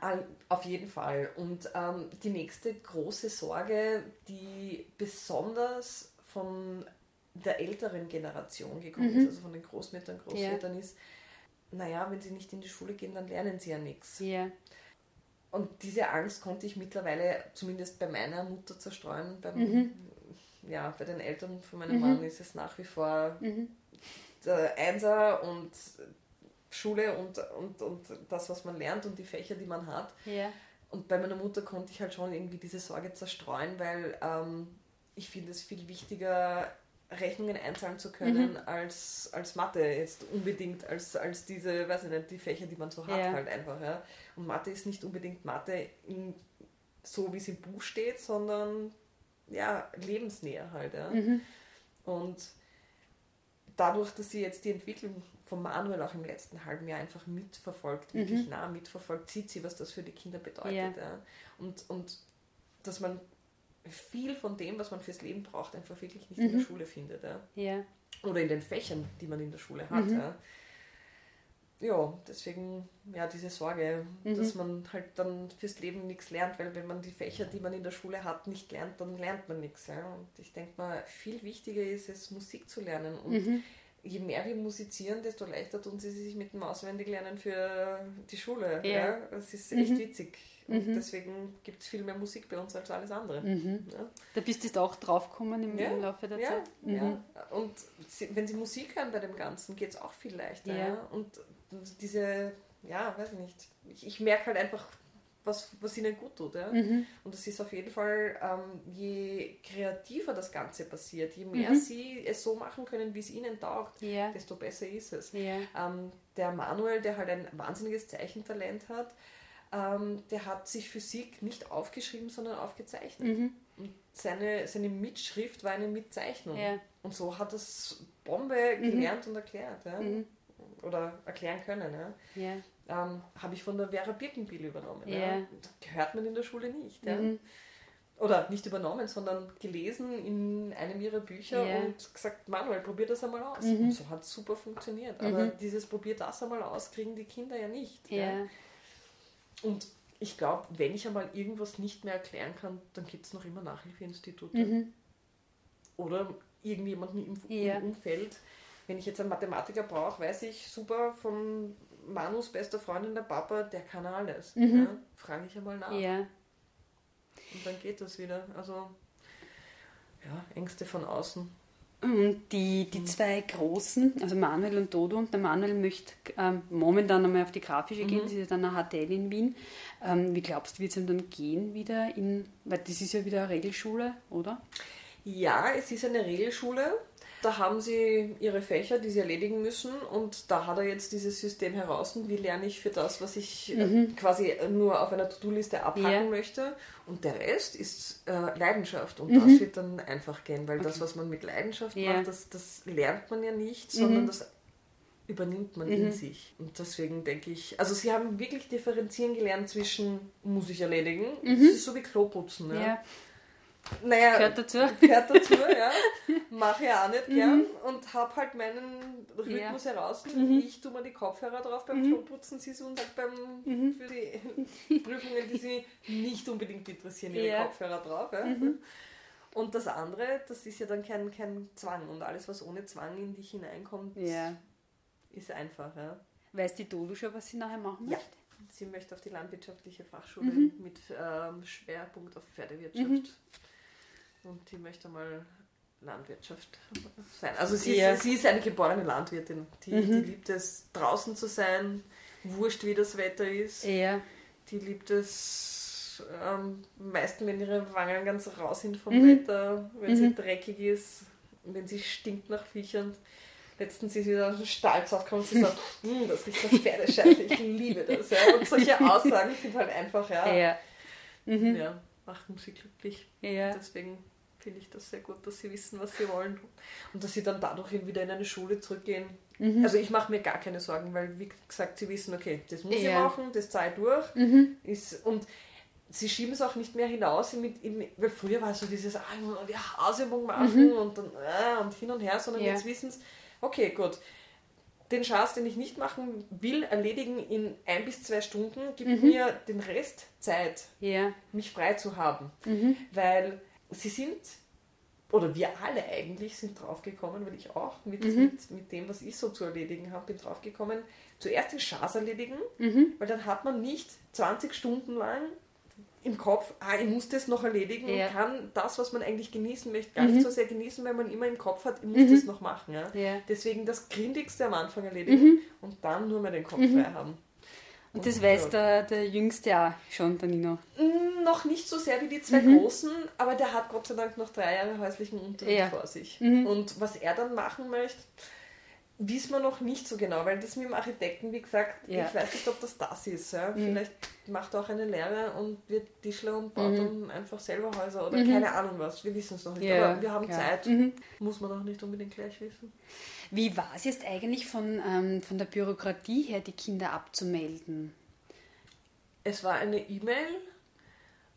Auf jeden Fall. Und ähm, die nächste große Sorge, die besonders von der älteren Generation gekommen mhm. ist, also von den Großmüttern, Großvätern ja. ist, naja, wenn sie nicht in die Schule gehen, dann lernen sie ja nichts. Ja. Und diese Angst konnte ich mittlerweile zumindest bei meiner Mutter zerstreuen. Beim, mhm. ja, bei den Eltern von meinem mhm. Mann ist es nach wie vor mhm. der Einser und Schule und, und, und das, was man lernt und die Fächer, die man hat. Ja. Und bei meiner Mutter konnte ich halt schon irgendwie diese Sorge zerstreuen, weil ähm, ich finde es viel wichtiger, Rechnungen einzahlen zu können, mhm. als, als Mathe jetzt unbedingt, als, als diese, weiß ich nicht, die Fächer, die man so hat ja. halt einfach. Ja. Und Mathe ist nicht unbedingt Mathe in, so, wie es im Buch steht, sondern ja, lebensnäher halt. Ja. Mhm. Und dadurch, dass sie jetzt die Entwicklung von Manuel auch im letzten halben Jahr einfach mitverfolgt, wirklich mhm. nah mitverfolgt, sieht sie, was das für die Kinder bedeutet. Ja. ja. Und, und dass man viel von dem, was man fürs Leben braucht, einfach wirklich nicht mhm. in der mhm. Schule findet. Ja? ja? Oder in den Fächern, die man in der Schule hat. Mhm. Ja? ja, deswegen ja diese Sorge, mhm. dass man halt dann fürs Leben nichts lernt, weil wenn man die Fächer, die man in der Schule hat, nicht lernt, dann lernt man nichts. Ja? Und ich denke mal, viel wichtiger ist es, Musik zu lernen. Und mhm. Je mehr wir musizieren, desto leichter tun sie sich mit dem Auswendiglernen für die Schule. Ja. ja? Das ist echt mhm. witzig. Und mhm. deswegen gibt es viel mehr Musik bei uns als alles andere.
Mhm. Ja. Da bist du jetzt auch draufgekommen im, ja. Laufe der. Zeit.
Mhm. Ja. Und sie, wenn sie Musik hören bei dem Ganzen, geht es auch viel leichter. Und diese, ja, weiß ich nicht. Ich, ich merke halt einfach, was, was ihnen gut tut. Ja? Mhm. Und das ist auf jeden Fall, ähm, je kreativer das Ganze passiert, je mehr mhm. sie es so machen können, wie es ihnen taugt, ja. desto besser ist es. Ja. Ähm, der Manuel, der halt ein wahnsinniges Zeichentalent hat, ähm, der hat sich Physik nicht aufgeschrieben, sondern aufgezeichnet. Mhm. Und seine, seine Mitschrift war eine Mitzeichnung. Ja. Und so hat es Bombe mhm. gelernt und erklärt. Ja? Mhm. Oder erklären können. Ja? Ähm, Habe ich von der Vera Birkenbiel übernommen. Ja. Hört man in der Schule nicht. Ja? Mhm. Oder nicht übernommen, sondern gelesen in einem ihrer Bücher und gesagt, Manuel, probier das einmal aus. Mhm. Und so hat es super funktioniert. Aber mhm. dieses probier das einmal aus, kriegen die Kinder ja nicht. Ja. Und ich glaube, wenn ich einmal irgendwas nicht mehr erklären kann, dann gibt es noch immer Nachhilfeinstitute. Mhm. Oder irgendjemanden im, im, Umfeld. Wenn ich jetzt einen Mathematiker brauche, weiß ich super von Manus bester Freundin, der Papa, der kann alles. Mhm. Ja, Frage ich einmal nach. Ja. Und dann geht das wieder. Also, ja, Ängste von außen.
Die, die zwei Großen, also Manuel und Dodo, und der Manuel möchte ähm, momentan einmal auf die Grafische gehen, mhm. das ist ja dann eine HTL in Wien. Ähm, wie glaubst du, wird es ihm dann gehen wieder in, weil das ist ja wieder eine Regelschule, oder?
Ja, es ist eine Regelschule. Da haben sie ihre Fächer, die sie erledigen müssen und da hat er jetzt dieses System heraus, wie lerne ich für das, was ich äh, mhm. quasi nur auf einer To-Do-Liste abhaken yeah. möchte. Und der Rest ist äh, Leidenschaft und mhm. das wird dann einfach gehen, weil okay. das, was man mit Leidenschaft yeah. macht, das, das lernt man ja nicht, sondern mhm. das übernimmt man in mhm. sich. Und deswegen denke ich, also sie haben wirklich differenzieren gelernt zwischen muss ich erledigen, mhm. das ist so wie Kloputzen. Ja. ja. Naja,
gehört dazu.
Gehört dazu, ja. Mache ich auch nicht gern mhm. und habe halt meinen Rhythmus ja. heraus. Mhm. Ich tue mir die Kopfhörer drauf beim mhm. Kloputzen, sie und halt beim, mhm. für die Prüfungen, die sie nicht unbedingt interessieren, ihre ja. Kopfhörer drauf. Ja. Mhm. Und das andere, das ist ja dann kein, kein Zwang und alles, was ohne Zwang in dich hineinkommt, ja. ist einfach. Ja.
Weiß die Dodo schon, was sie nachher machen
möchte? Ja. Sie möchte auf die landwirtschaftliche Fachschule mhm. mit ähm, Schwerpunkt auf Pferdewirtschaft. Und die möchte mal Landwirtschaft sein. Also sie, ja. ist, sie ist eine geborene Landwirtin. Die, mhm. die liebt es, draußen zu sein, wurscht wie das Wetter ist. Ja. Die liebt es am ähm, meisten, wenn ihre Wangen ganz raus sind vom mhm. Wetter, wenn sie mhm. dreckig ist, wenn sie stinkt nach Viechern. Letztens ist wieder aus dem Stall aufgekommen und sie sagt, hm, das riecht nach Pferdescheiße, ich liebe das. Ja. Und solche Aussagen sind halt einfach, ja, ja. Mhm. ja machen sie glücklich. Ja. Deswegen finde ich das sehr gut, dass sie wissen, was sie wollen und dass sie dann dadurch wieder in eine Schule zurückgehen. Mhm. Also ich mache mir gar keine Sorgen, weil wie gesagt, sie wissen, okay, das muss ja. ich machen, das zahlt durch. Mhm. Ist, und sie schieben es auch nicht mehr hinaus, mit, in, weil früher war so dieses, ah, die Hausübung machen mhm. und dann äh, und hin und her, sondern ja. jetzt wissen sie, okay, gut, den Schatz, den ich nicht machen will, erledigen in ein bis zwei Stunden, gibt mhm. mir den Rest Zeit, ja. mich frei zu haben. Mhm. Weil sie sind, oder wir alle eigentlich sind draufgekommen, weil ich auch mit, mhm. mit, mit, dem, was ich so zu erledigen habe, bin draufgekommen, zuerst den Schatz erledigen, mhm. weil dann hat man nicht 20 Stunden lang im Kopf, ah, ich muss das noch erledigen ja. und kann das, was man eigentlich genießen möchte, gar mhm. nicht so sehr genießen, weil man immer im Kopf hat, ich muss mhm. das noch machen. Ja? ja? Deswegen das Grindigste am Anfang erledigen mhm. und dann nur mal den Kopf mhm. frei haben.
Und das weiß der, der Jüngste auch schon, der Nino?
Mm, noch nicht so sehr wie die zwei mhm. Großen, aber der hat Gott sei Dank noch drei Jahre häuslichen Unterricht ja. vor sich. Mhm. Und was er dann machen möchte, wissen wir noch nicht so genau, weil das mit dem Architekten, wie gesagt, ja. ich weiß nicht, ob das das ist. Ja? Mhm. Vielleicht macht er auch eine Lehre und wird Tischler und baut mhm. dann einfach selber Häuser oder mhm. keine Ahnung was. Wir wissen es noch nicht. Aber wir haben. Zeit, mhm. muss man auch nicht unbedingt gleich wissen.
Wie war es jetzt eigentlich von, ähm, von der Bürokratie her, die Kinder abzumelden?
Es war eine E-Mail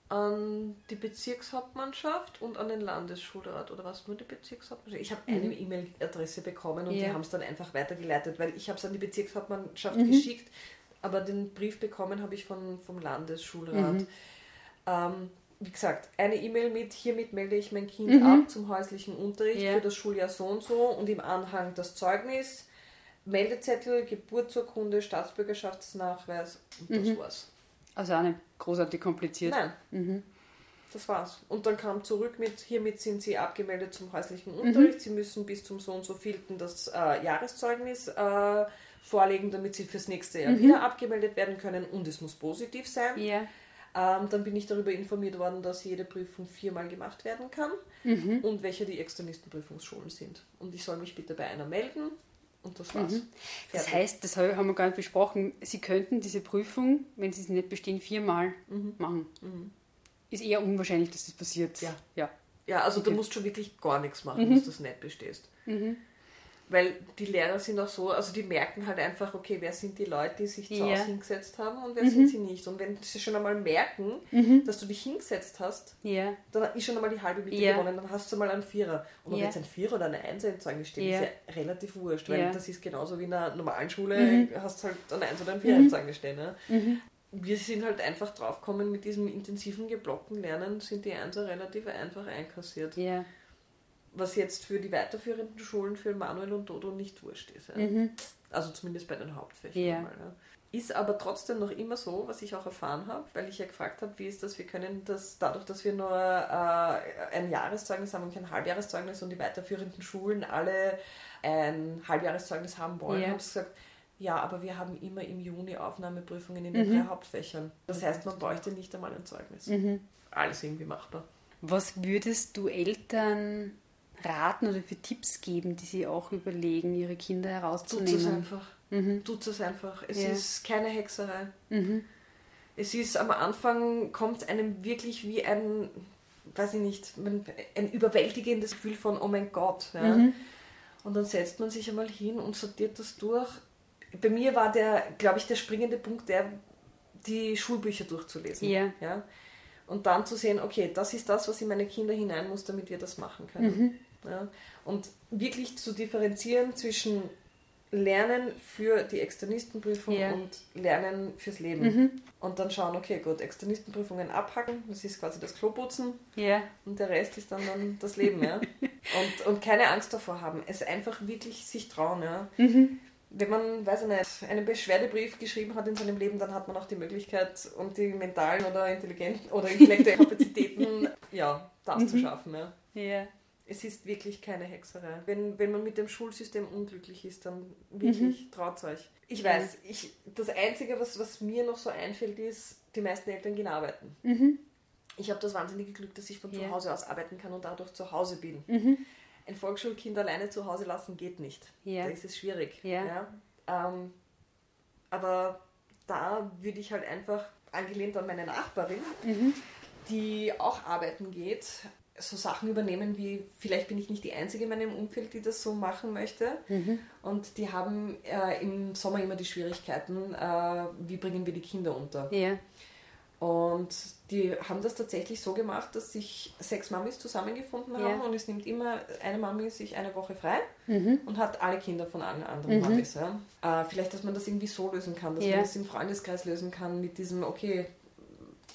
an die Bezirkshauptmannschaft und an den Landesschulrat oder was nur die Bezirkshauptmannschaft. Ich habe mhm. eine E-Mail-Adresse bekommen und ja. die haben es dann einfach weitergeleitet, weil ich habe es an die Bezirkshauptmannschaft mhm. geschickt, aber den Brief bekommen habe ich von, vom Landesschulrat. Mhm. Ähm, wie gesagt, eine E-Mail mit, hiermit melde ich mein Kind mhm. ab zum häuslichen Unterricht ja. für das Schuljahr so und so und im Anhang das Zeugnis, Meldezettel, Geburtsurkunde, Staatsbürgerschaftsnachweis und das mhm. war's.
Also auch nicht großartig kompliziert.
Nein. Mhm. Das war's. Und dann kam zurück mit, hiermit sind Sie abgemeldet zum häuslichen mhm. Unterricht. Sie müssen bis zum so und so vielten das äh, Jahreszeugnis äh, vorlegen, damit Sie fürs nächste Jahr mhm. wieder abgemeldet werden können und es muss positiv sein. Ja. Ähm, dann bin ich darüber informiert worden, dass jede Prüfung viermal gemacht werden kann mhm. und welche die Externistenprüfungsschulen sind. Und ich soll mich bitte bei einer melden und das war's. Mhm.
Das heißt, das haben wir gar nicht besprochen, Sie könnten diese Prüfung, wenn Sie sie nicht bestehen, viermal mhm. machen. Mhm. Ist eher unwahrscheinlich, dass das passiert.
Ja. Ja, ja also okay. du musst schon wirklich gar nichts machen, mhm. dass du das nicht bestehst. Mhm. Weil die Lehrer sind auch so, also die merken halt einfach, okay, wer sind die Leute, die sich zu Hause ja. hingesetzt haben und wer mhm. sind sie nicht. Und wenn sie schon einmal merken, mhm. dass du dich hingesetzt hast, ja. dann ist schon einmal die halbe Miete ja. gewonnen, dann hast du mal einen Vierer. Und ob jetzt ein Vierer oder eine Einser in Zeugnis steht, ist ja relativ wurscht, weil das ist genauso wie in einer normalen Schule, mhm. hast halt ein Eins oder ein Vierer mhm. in Zeugnis stehen. Ne? Mhm. Wir sind halt einfach draufgekommen, mit diesem intensiven, geblockten Lernen sind die Einser relativ einfach einkassiert. Ja was jetzt für die weiterführenden Schulen für Manuel und Dodo nicht wurscht ist. Ja. Mhm. Also zumindest bei den Hauptfächern. Ja. Mal, ja. Ist aber trotzdem noch immer so, was ich auch erfahren habe, weil ich ja gefragt habe, wie ist das, wir können das, dadurch, dass wir nur äh, ein Jahreszeugnis haben und kein Halbjahreszeugnis und die weiterführenden Schulen alle ein Halbjahreszeugnis haben wollen, ja. habe ich gesagt, ja, aber wir haben immer im Juni Aufnahmeprüfungen in den mhm. drei Hauptfächern. Das heißt, man bräuchte nicht einmal ein Zeugnis. Mhm. Alles irgendwie machbar.
Was würdest du Eltern raten oder für Tipps geben, die sie auch überlegen, ihre Kinder herauszunehmen? Tut
es einfach. Mhm. Tut es einfach. Es ja. ist keine Hexerei. Mhm. Es ist am Anfang kommt einem wirklich wie ein, weiß ich nicht, ein überwältigendes Gefühl von, oh mein Gott. Ja. Mhm. Und dann setzt man sich einmal hin und sortiert das durch. Bei mir war der, glaube ich, der springende Punkt, der die Schulbücher durchzulesen. Ja. ja. Und dann zu sehen, okay, das ist das, was in meine Kinder hinein muss, damit wir das machen können. Mhm. Ja? Und wirklich zu differenzieren zwischen Lernen für die Externistenprüfung yeah. und Lernen fürs Leben. Mhm. Und dann schauen, okay, gut, Externistenprüfungen abhacken, das ist quasi das Kloputzen yeah. und der Rest ist dann, dann das Leben. Ja? und, und keine Angst davor haben, es einfach wirklich sich trauen. Ja? Mhm. Wenn man, weiß ich nicht, einen Beschwerdebrief geschrieben hat in seinem Leben, dann hat man auch die Möglichkeit und die mentalen oder intelligenten oder intellektuellen Kapazitäten, ja, das mhm. zu schaffen. Ja? Yeah es ist wirklich keine Hexerei. Wenn, wenn man mit dem Schulsystem unglücklich ist, dann wirklich mhm. traut euch. Ich weiß, ich, das Einzige, was, was mir noch so einfällt, ist, die meisten Eltern gehen arbeiten. Mhm. Ich habe das wahnsinnige Glück, dass ich von yeah. zu Hause aus arbeiten kann und dadurch zu Hause bin. Mhm. Ein Volksschulkind alleine zu Hause lassen geht nicht. Yeah. Da ist es schwierig. Yeah. Ja? Ähm, aber da würde ich halt einfach, angelehnt an meine Nachbarin, mhm. die auch arbeiten geht, so Sachen übernehmen wie, vielleicht bin ich nicht die Einzige in meinem Umfeld, die das so machen möchte. Mhm. Und die haben äh, im Sommer immer die Schwierigkeiten, äh, wie bringen wir die Kinder unter. Ja. Und die haben das tatsächlich so gemacht, dass sich sechs Mamis zusammengefunden haben ja. und es nimmt immer eine Mami sich eine Woche frei mhm. und hat alle Kinder von allen anderen mhm. Mamis. Ja. Äh, vielleicht, dass man das irgendwie so lösen kann, dass man das im Freundeskreis lösen kann mit diesem, okay,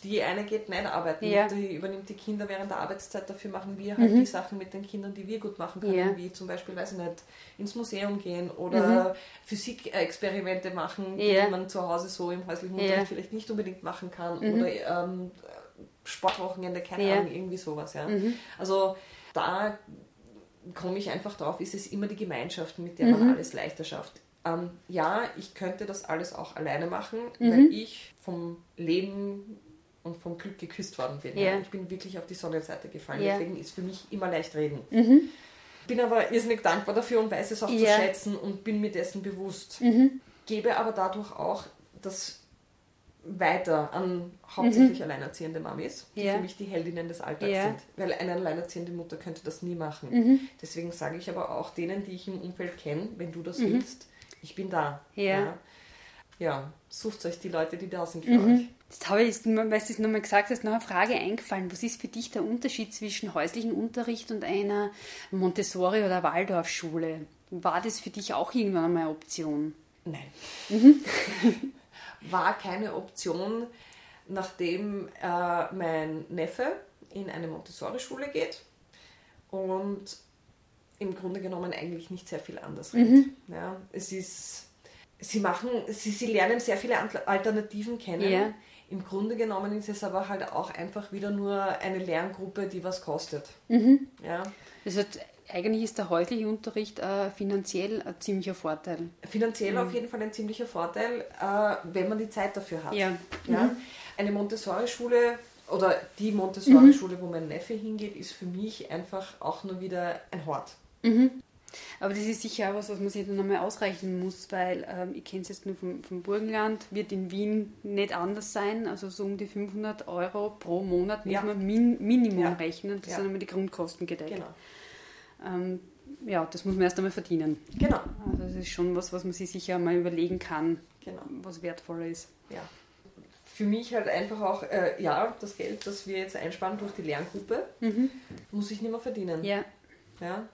die eine geht nicht arbeiten, ja. die übernimmt die Kinder während der Arbeitszeit, dafür machen wir halt mhm. die Sachen mit den Kindern, die wir gut machen können, ja. wie zum Beispiel, weiß ich nicht, ins Museum gehen oder mhm. Physikexperimente machen, ja. die man zu Hause so im häuslichen Unterricht vielleicht nicht unbedingt machen kann mhm. oder ähm, Sportwochenende, keine Ahnung, irgendwie sowas. Ja. Mhm. Also da komme ich einfach drauf, ist es immer die Gemeinschaft, mit der man mhm. alles leichter schafft. Ähm, ja, ich könnte das alles auch alleine machen, mhm. weil ich vom Leben und vom Glück geküsst worden bin. Ja. Ich bin wirklich auf die Sonnenseite gefallen. Deswegen ist für mich immer leicht reden. Mhm. Bin aber irrsinnig dankbar dafür und weiß es auch zu schätzen und bin mir dessen bewusst. Mhm. Gebe aber dadurch auch das weiter an hauptsächlich mhm. alleinerziehende Mamis, die ja. für mich die Heldinnen des Alltags ja. sind. Weil eine alleinerziehende Mutter könnte das nie machen. Mhm. Deswegen sage ich aber auch denen, die ich im Umfeld kenne, wenn du das mhm. willst, ich bin da. Ja. Ja. sucht euch die Leute, die da sind für mhm. euch.
Jetzt habe ich, weil du es nochmal gesagt hast, noch eine Frage eingefallen. Was ist für dich der Unterschied zwischen häuslichem Unterricht und einer Montessori- oder Waldorfschule? War das für dich auch irgendwann einmal eine Option?
Nein. Mhm. War keine Option, nachdem äh, mein Neffe in eine Montessori-Schule geht und im Grunde genommen eigentlich nicht sehr viel anders redet. Mhm. Ja, es ist, sie machen, sie, sie lernen sehr viele Alternativen kennen. Ja im Grunde genommen ist es aber halt auch einfach wieder nur eine Lerngruppe, die was kostet. Mhm.
Ja. Das heißt, eigentlich ist der häusliche Unterricht äh, finanziell ein ziemlicher Vorteil.
Finanziell mhm. auf jeden Fall ein ziemlicher Vorteil, äh, wenn man die Zeit dafür hat. Ja. ja? Mhm. Eine Montessori-Schule oder die Montessori-Schule, mhm. wo mein Neffe hingeht, ist für mich einfach auch nur wieder ein Hort. Mhm.
Aber das ist sicher auch was, was man sich dann einmal ausrechnen muss, weil ähm, ich kenne es jetzt nur vom, vom Burgenland, wird in Wien nicht anders sein. Also so um die 500 Euro pro Monat muss ja. man min Minimum ja. rechnen. Das ja. sind einmal die Grundkosten gedeckt. Genau. Ähm, ja, das muss man erst einmal verdienen. Genau. Also das ist schon was, was man sich sicher mal überlegen kann, genau. was wertvoller ist.
Ja. Für mich halt einfach auch, äh, ja, das Geld, das wir jetzt einsparen durch die Lerngruppe, mhm. muss ich nicht mehr verdienen. Ja. Ja,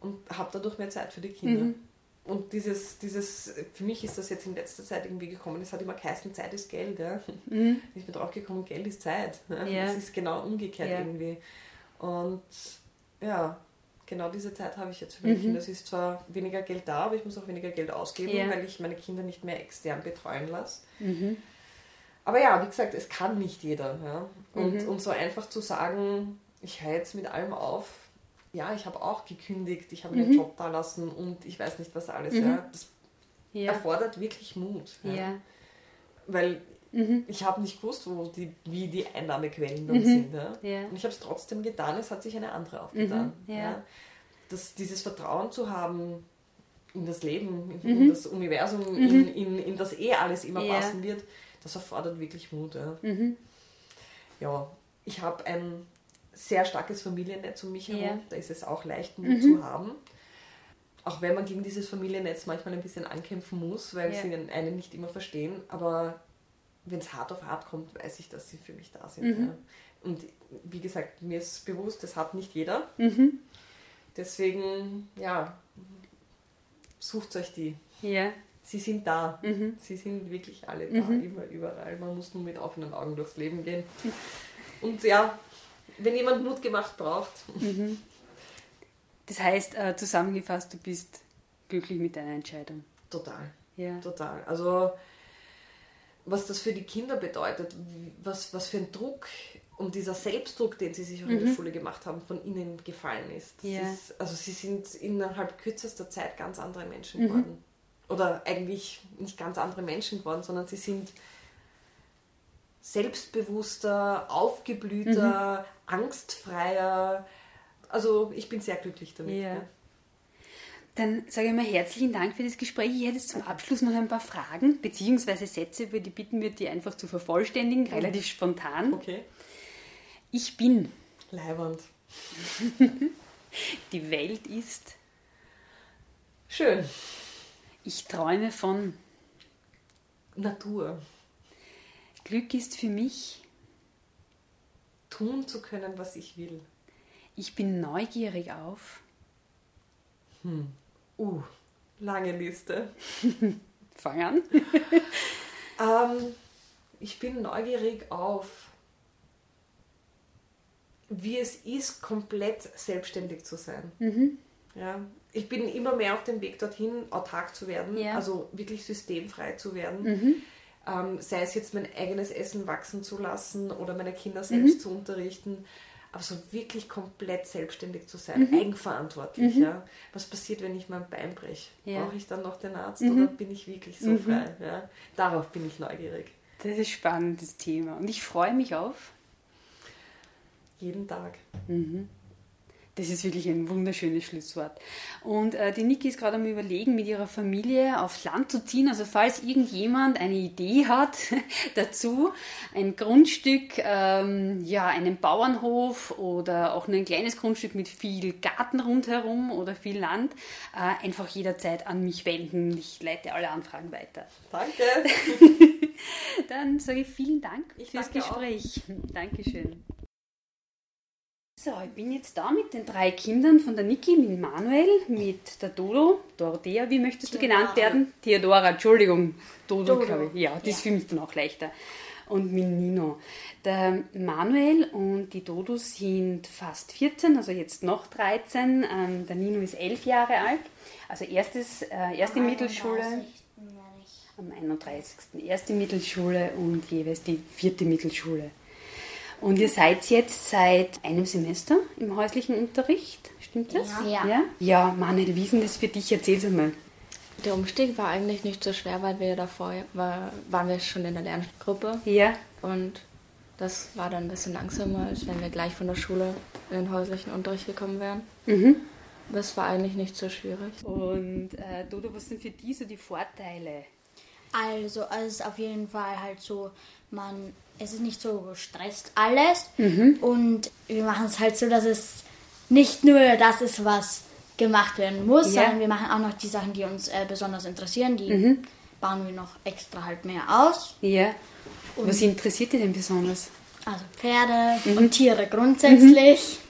und habe dadurch mehr Zeit für die Kinder. Mhm. Und dieses, dieses, für mich ist das jetzt in letzter Zeit irgendwie gekommen, es hat immer geheißen, Zeit ist Geld. Ja. Mhm. Ich bin drauf gekommen, Geld ist Zeit. Ja. Ja. Das ist genau umgekehrt ja. irgendwie. Und ja, genau diese Zeit habe ich jetzt für meine mhm. Es ist zwar weniger Geld da, aber ich muss auch weniger Geld ausgeben, ja. weil ich meine Kinder nicht mehr extern betreuen lasse. Mhm. Aber ja, wie gesagt, es kann nicht jeder. Ja? Und, mhm. und so einfach zu sagen, ich höre jetzt mit allem auf, ja, ich habe auch gekündigt, ich habe mhm. den Job da lassen und ich weiß nicht was alles. Mhm. Ja. Das ja. erfordert wirklich Mut. Ja. ja. Weil Mhm. Ich habe nicht gewusst, wo die, wie die Einnahmequellen dann mhm. sind. Ja? Und ich habe es trotzdem getan, es hat sich eine andere aufgetan. Mhm. Ja. Das, dieses Vertrauen zu haben in das Leben, in mhm. das Universum, in, in, in, das eh alles immer passen wird, das erfordert wirklich Mut. Ja, ja ich habe ein sehr starkes Familiennetz um mich herum, da ist es auch leicht, Mut zu haben auch wenn man gegen dieses Familiennetz manchmal ein bisschen ankämpfen muss, weil ja. sie einen nicht immer verstehen, aber wenn es hart auf hart kommt, weiß ich, dass sie für mich da sind. Mhm. Ja. Und wie gesagt, mir ist bewusst, das hat nicht jeder. Mhm. Deswegen, ja, sucht euch die. Ja. Sie sind da. Mhm. Sie sind wirklich alle da, mhm. immer, überall. Man muss nur mit offenen Augen durchs Leben gehen. Und ja, wenn jemand Mut gemacht braucht.
Mhm. Das heißt, äh, zusammengefasst, du bist glücklich mit deiner Entscheidung.
Total. Ja. Total. Also was das für die Kinder bedeutet, was, was für ein Druck und dieser Selbstdruck, den sie sich auch mhm. in der mhm. Schule gemacht haben, von ihnen gefallen ist. Ja. ist. Also sie sind innerhalb kürzester Zeit ganz andere Menschen mhm. geworden. Oder eigentlich nicht ganz andere Menschen geworden, sondern sie sind selbstbewusster, aufgeblühter, mhm. Angstfreier. Also ich bin sehr glücklich damit. Ja. Ja.
Dann sage ich mal herzlichen Dank für das Gespräch. Ich hätte jetzt zum Abschluss noch ein paar Fragen bzw. Sätze, über die bitten würde, die einfach zu vervollständigen, mhm. relativ spontan. Okay. Ich bin.
Leiwand.
die Welt ist.
Schön.
Ich träume von.
Natur.
Glück ist für mich.
Tun zu können, was ich will.
Ich bin neugierig auf.
Hm. Uh, lange Liste.
Fang an.
ähm, ich bin neugierig auf, wie es ist, komplett selbstständig zu sein. Mhm. Ja, ich bin immer mehr auf dem Weg dorthin, autark zu werden, ja. also wirklich systemfrei zu werden. Mhm. Ähm, sei es jetzt mein eigenes Essen wachsen zu lassen oder meine Kinder selbst mhm. zu unterrichten aber so wirklich komplett selbstständig zu sein, mhm. eigenverantwortlich. Mhm. Ja. Was passiert, wenn ich mein Bein breche? Ja. Brauche ich dann noch den Arzt mhm. oder bin ich wirklich so mhm. frei? Ja. Darauf bin ich neugierig.
Das ist ein spannendes Thema und ich freue mich auf.
Jeden Tag.
Mhm. Das ist wirklich ein wunderschönes Schlusswort. Und äh, die Niki ist gerade am Überlegen, mit ihrer Familie aufs Land zu ziehen. Also falls irgendjemand eine Idee hat dazu, ein Grundstück, ähm, ja, einen Bauernhof oder auch ein kleines Grundstück mit viel Garten rundherum oder viel Land, äh, einfach jederzeit an mich wenden. Ich leite alle Anfragen weiter.
Danke.
Dann sage ich vielen Dank ich fürs Gespräch. Auch. Dankeschön. So, ich bin jetzt da mit den drei Kindern von der Niki, mit Manuel, mit der Dodo, Dorothea, wie möchtest Theodora. du genannt werden? Theodora, Entschuldigung, Dodo, Dodo. glaube ich. Ja, das ja. ist für mich dann auch leichter. Und mit Nino. Der Manuel und die Dodo sind fast 14, also jetzt noch 13. Ähm, der Nino ist 11 Jahre alt. Also erstes, äh, erste Mittelschule. Am 31. Erste Mittelschule und jeweils die vierte Mittelschule. Und ihr seid jetzt seit einem Semester im häuslichen Unterricht, stimmt das?
Ja.
Ja, ja Manuel, wie ist denn das für dich? Erzähl's einmal.
Der Umstieg war eigentlich nicht so schwer, weil wir davor war, waren wir schon in der Lerngruppe.
Ja.
Und das war dann ein bisschen langsamer, als wenn wir gleich von der Schule in den häuslichen Unterricht gekommen wären. Mhm. Das war eigentlich nicht so schwierig.
Und äh, Dodo, was sind für dich so die Vorteile?
Also, also es ist auf jeden Fall halt so, man es ist nicht so gestresst alles. Mhm. Und wir machen es halt so, dass es nicht nur das ist, was gemacht werden muss, ja. sondern wir machen auch noch die Sachen, die uns äh, besonders interessieren. Die mhm. bauen wir noch extra halt mehr aus.
Ja. Und was interessiert dich denn besonders?
Also Pferde mhm. und Tiere grundsätzlich. Mhm.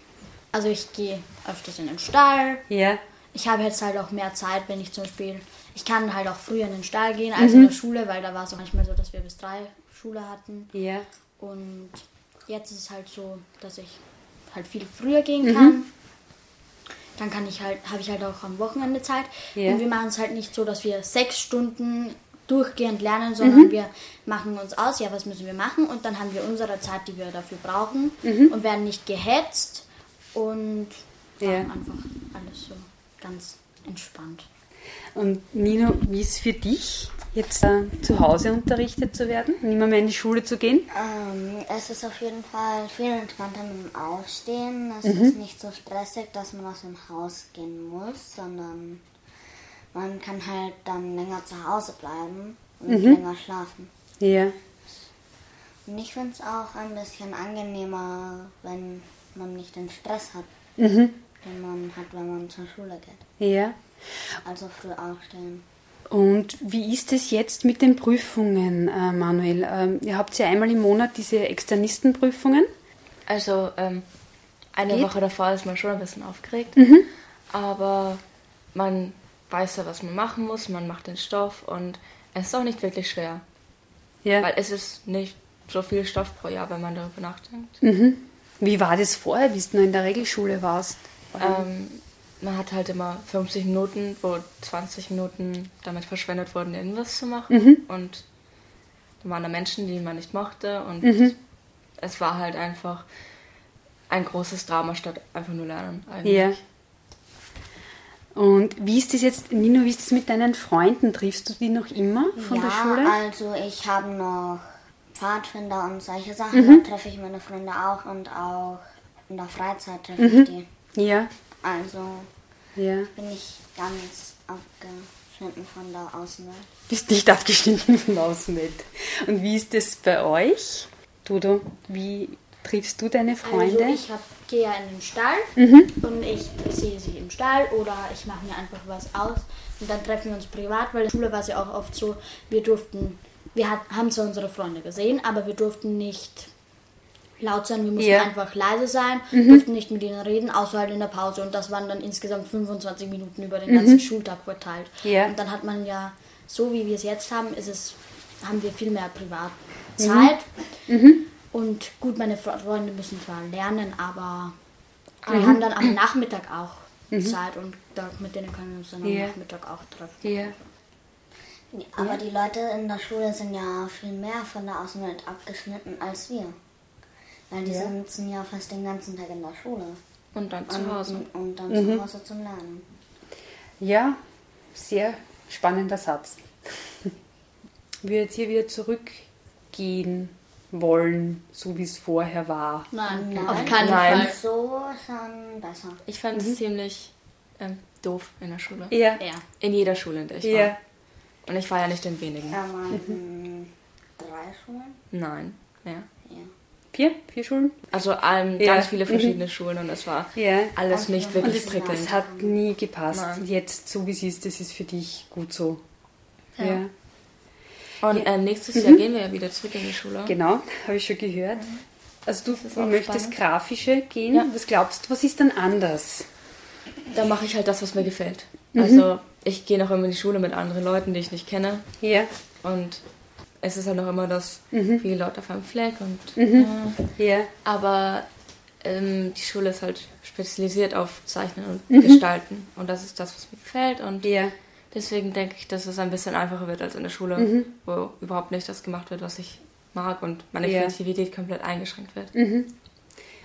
Also ich gehe öfters in den Stall.
Ja.
Ich habe jetzt halt auch mehr Zeit, wenn ich zum Beispiel, ich kann halt auch früher in den Stall gehen als in mhm. der Schule, weil da war es manchmal so, dass wir bis drei Schule hatten.
Ja.
Und jetzt ist es halt so, dass ich halt viel früher gehen mhm. kann. Dann kann ich halt, habe ich halt auch am Wochenende Zeit. Ja. Und wir machen es halt nicht so, dass wir sechs Stunden durchgehend lernen, sondern mhm. wir machen uns aus, ja, was müssen wir machen? Und dann haben wir unsere Zeit, die wir dafür brauchen mhm. und werden nicht gehetzt und ja. einfach alles so ganz entspannt.
Und Nino, wie ist es für dich? Jetzt äh, zu Hause unterrichtet zu werden, nicht mehr, mehr in die Schule zu gehen?
Ähm, es ist auf jeden Fall viel entspannter mit dem Aufstehen. Es mhm. ist nicht so stressig, dass man aus dem Haus gehen muss, sondern man kann halt dann länger zu Hause bleiben und mhm. länger schlafen.
Ja.
Und ich finde es auch ein bisschen angenehmer, wenn man nicht den Stress hat, mhm. den man hat, wenn man zur Schule geht.
Ja.
Also früh aufstehen.
Und wie ist es jetzt mit den Prüfungen, äh, Manuel? Ähm, ihr habt ja einmal im Monat diese Externistenprüfungen.
Also ähm, eine Geht? Woche davor ist man schon ein bisschen aufgeregt, mhm. aber man weiß ja, was man machen muss, man macht den Stoff und es ist auch nicht wirklich schwer. Ja. Weil es ist nicht so viel Stoff pro Jahr, wenn man darüber nachdenkt.
Mhm. Wie war das vorher, wie du in der Regelschule warst?
Ähm, man hat halt immer 50 Minuten, wo 20 Minuten damit verschwendet wurden, irgendwas zu machen. Mhm. Und da waren da Menschen, die man nicht mochte. Und mhm. es war halt einfach ein großes Drama statt einfach nur lernen eigentlich.
Ja. Und wie ist das jetzt, Nino, wie ist das mit deinen Freunden? Triffst du die noch immer von
ja,
der Schule?
also ich habe noch Pfadfinder und solche Sachen. Mhm. Da treffe ich meine Freunde auch und auch in der Freizeit treffe mhm. ich die.
Ja.
Also ja. bin ich ganz abgeschnitten von der Außenwelt.
Bist nicht abgeschnitten von der Außenwelt. Und wie ist das bei euch? Dodo, wie triffst du deine Freunde?
Also ich gehe ja in den Stall mhm. und ich sehe sie im Stall oder ich mache mir einfach was aus und dann treffen wir uns privat, weil in der Schule war es ja auch oft so, wir durften, wir hat, haben zwar unsere Freunde gesehen, aber wir durften nicht laut sein, wir mussten ja. einfach leise sein, mhm. durften nicht mit ihnen reden, außer halt in der Pause. Und das waren dann insgesamt 25 Minuten über den mhm. ganzen Schultag verteilt. Ja. Und dann hat man ja, so wie wir es jetzt haben, ist es, haben wir viel mehr Privatzeit. Mhm. mhm. Und gut, meine Freunde müssen zwar lernen, aber wir mhm. haben dann am Nachmittag auch mhm. Zeit und da, mit denen können wir uns dann am. Nachmittag auch treffen.
Yeah.
Aber die Leute in der Schule sind ja viel mehr von der Außenwelt abgeschnitten als wir. Weil die ja. sitzen ja fast den ganzen Tag in der Schule.
Und dann zu Hause.
Und, und dann mhm. zu Hause zum Lernen.
Ja, sehr spannender Satz. Wir jetzt hier wieder zurückgehen wollen, so wie es vorher war.
Nein, Nein.
auf keinen Nein. Fall. So schon besser.
Ich fand es mhm. ziemlich ähm, doof in der Schule.
Ja.
ja. In jeder Schule, in der ich ja. war. Und ich war ja nicht in wenigen.
Ja, mhm. drei Schulen?
Nein, mehr.
Vier? Vier Schulen?
Also ähm, ja. ganz viele verschiedene mhm. Schulen und es war ja. alles also, nicht wirklich
und
prickelnd.
Es hat nie gepasst. Nein. Jetzt, so wie es ist, das ist für dich gut so. Ja. ja.
Und äh, nächstes mhm. Jahr gehen wir ja wieder zurück in die Schule.
Genau, habe ich schon gehört. Also du möchtest spannend. Grafische gehen. Ja. Was glaubst du, was ist dann anders?
Da mache ich halt das, was mir gefällt. Mhm. Also ich gehe noch immer in die Schule mit anderen Leuten, die ich nicht kenne.
Ja.
Und es ist halt noch immer das mhm. viele Leute auf einem Fleck und mhm. äh,
yeah.
aber ähm, die Schule ist halt spezialisiert auf Zeichnen und mhm. Gestalten und das ist das, was mir gefällt und
yeah.
deswegen denke ich, dass es ein bisschen einfacher wird als in der Schule, mhm. wo überhaupt nicht das gemacht wird, was ich mag und meine yeah. Kreativität komplett eingeschränkt wird.
Mhm.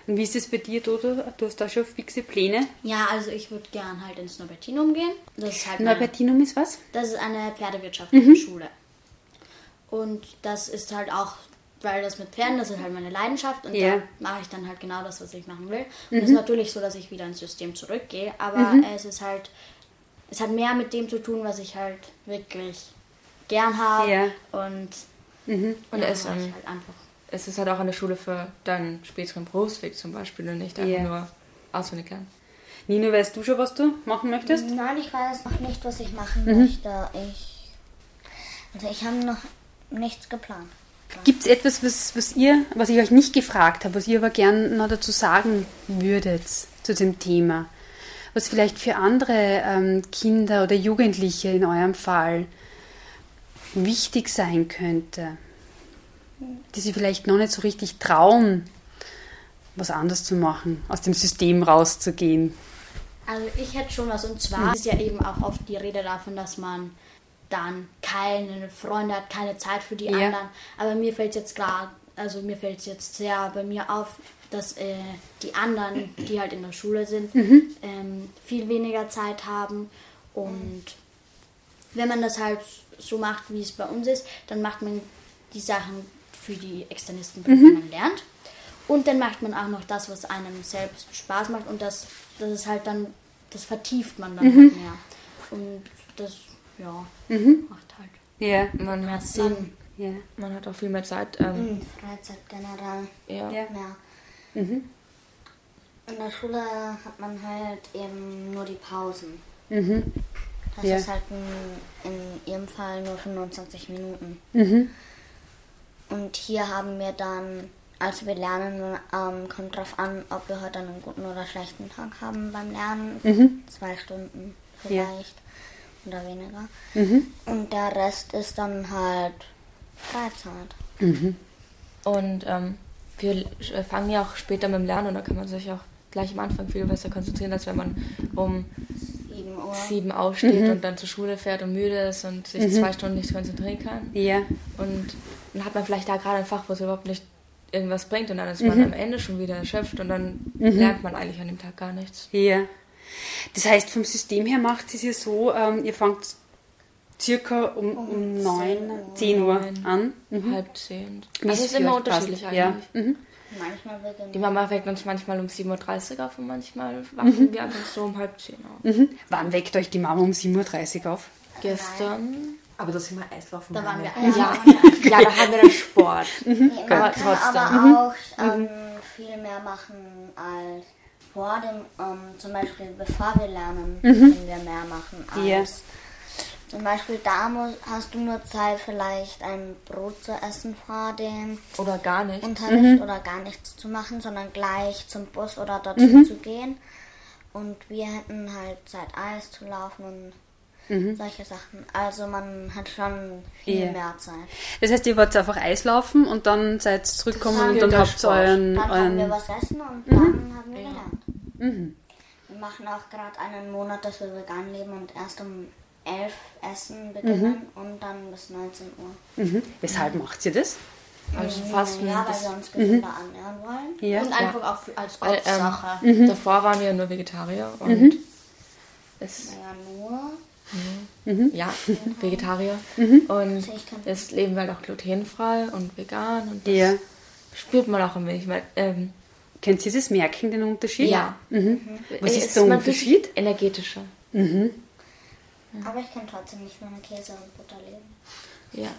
Und wie ist es bei dir, Dodo? Du hast da schon fixe Pläne?
Ja, also ich würde gern halt ins Norbertinum gehen.
Das ist halt Norbertinum ist was?
Das ist eine pferdewirtschaftliche mhm. Schule. Und das ist halt auch, weil das mit Pferden, das ist halt meine Leidenschaft und yeah. da mache ich dann halt genau das, was ich machen will. Und es ist natürlich so, dass ich wieder ins System zurückgehe, aber mhm. es ist halt, es hat mehr mit dem zu tun, was ich halt wirklich gern habe yeah. und,
mhm. und ja, es, ähm, halt einfach. es ist halt auch eine Schule für deinen späteren Berufsweg zum Beispiel und nicht einfach yeah. nur auswendig lernen.
Nino, weißt du schon, was du machen möchtest?
Nein, ich weiß noch nicht, was ich machen mhm. möchte. Ich, also ich habe noch nichts geplant.
Gibt es etwas, was, was, ihr, was ich euch nicht gefragt habe, was ihr aber gern noch dazu sagen würdet zu dem Thema? Was vielleicht für andere ähm, Kinder oder Jugendliche in eurem Fall wichtig sein könnte, die sie vielleicht noch nicht so richtig trauen, was anders zu machen, aus dem System rauszugehen?
Also ich hätte schon was und zwar mhm. ist ja eben auch oft die Rede davon, dass man dann keine Freunde hat, keine Zeit für die ja. anderen. Aber mir fällt es jetzt gerade, also mir fällt es jetzt sehr bei mir auf, dass äh, die anderen, die halt in der Schule sind, mhm. ähm, viel weniger Zeit haben und wenn man das halt so macht, wie es bei uns ist, dann macht man die Sachen für die Externisten, mhm. man lernt. Und dann macht man auch noch das, was einem selbst Spaß macht und das, das ist halt dann, das vertieft man dann mhm. mehr. Und das, ja, mhm. macht halt
ja. man mehr Sinn. Ja. Man hat auch viel mehr Zeit. Ähm,
mhm, Freizeit generell.
Ja.
ja. Mehr. Mhm. In der Schule hat man halt eben nur die Pausen. Mhm. Das ja. ist halt in, in ihrem Fall nur 25 Minuten. Mhm. Und hier haben wir dann, also wir lernen, ähm, kommt drauf an, ob wir heute einen guten oder schlechten Tag haben beim Lernen. Mhm. Zwei Stunden vielleicht. Oder weniger. Mhm. Und der Rest ist dann halt Freizeit.
Mhm. Und ähm, wir fangen ja auch später mit dem Lernen und da kann man sich auch gleich am Anfang viel besser konzentrieren, als wenn man um sieben, Uhr. sieben aufsteht mhm. und dann zur Schule fährt und müde ist und sich mhm. zwei Stunden nicht konzentrieren kann.
Ja.
Und dann hat man vielleicht da gerade ein Fach, wo es überhaupt nicht irgendwas bringt und dann ist man mhm. am Ende schon wieder erschöpft und dann mhm. lernt man eigentlich an dem Tag gar nichts.
Ja. Das heißt, vom System her macht es ja so, ähm, ihr fangt circa um, um 9, 10 Uhr an.
Mhm. Halb 10. Also es ist immer unterschiedlich passt. eigentlich. Ja. Mhm.
Manchmal
Die Mama weckt uns manchmal um 7.30 Uhr auf und manchmal wachen mhm. wir einfach so um halb 10
auf. Mhm. Wann weckt euch die Mama um 7.30 Uhr auf?
Gestern.
Aber da sind wir Eislaufen.
Da waren wir ja. ja, da haben wir dann Sport.
Mhm. Ja, man kann aber mhm. auch ähm, mhm. viel mehr machen als vor dem, ähm, zum Beispiel bevor wir lernen, mhm. können wir mehr machen als yeah. Zum Beispiel da muss, hast du nur Zeit, vielleicht ein Brot zu essen vor dem
oder gar nicht.
Unterricht mhm. oder gar nichts zu machen, sondern gleich zum Bus oder dorthin mhm. zu gehen. Und wir hätten halt Zeit, Eis zu laufen und mhm. solche Sachen. Also man hat schon viel yeah. mehr Zeit.
Das heißt, ihr wollt einfach Eis laufen und dann seid zurückkommen und dann habt ihr euren...
Dann
euren
haben wir was essen und dann mhm. haben wir gelernt. Mhm. Wir machen auch gerade einen Monat, dass wir vegan leben und erst um 11 Essen beginnen mhm. und dann bis 19 Uhr.
Mhm. Weshalb macht ihr das?
Also fast Ja, weil wir uns gesünder mhm. annähern wollen.
Ja. Und einfach ja. auch als Hauptsache.
Ähm, mhm. Davor waren wir nur Vegetarier und mhm.
es naja, nur.
Mhm. Ja, Vegetarier. Und also jetzt leben wir halt auch glutenfrei und vegan und das ja. spürt man auch ein wenig. Weil, ähm,
Könnt ihr das merken, den Unterschied?
Ja.
Was ist der Unterschied?
Energetischer. Mhm.
Aber ich kann trotzdem nicht ohne Käse und Butter leben.
Ja.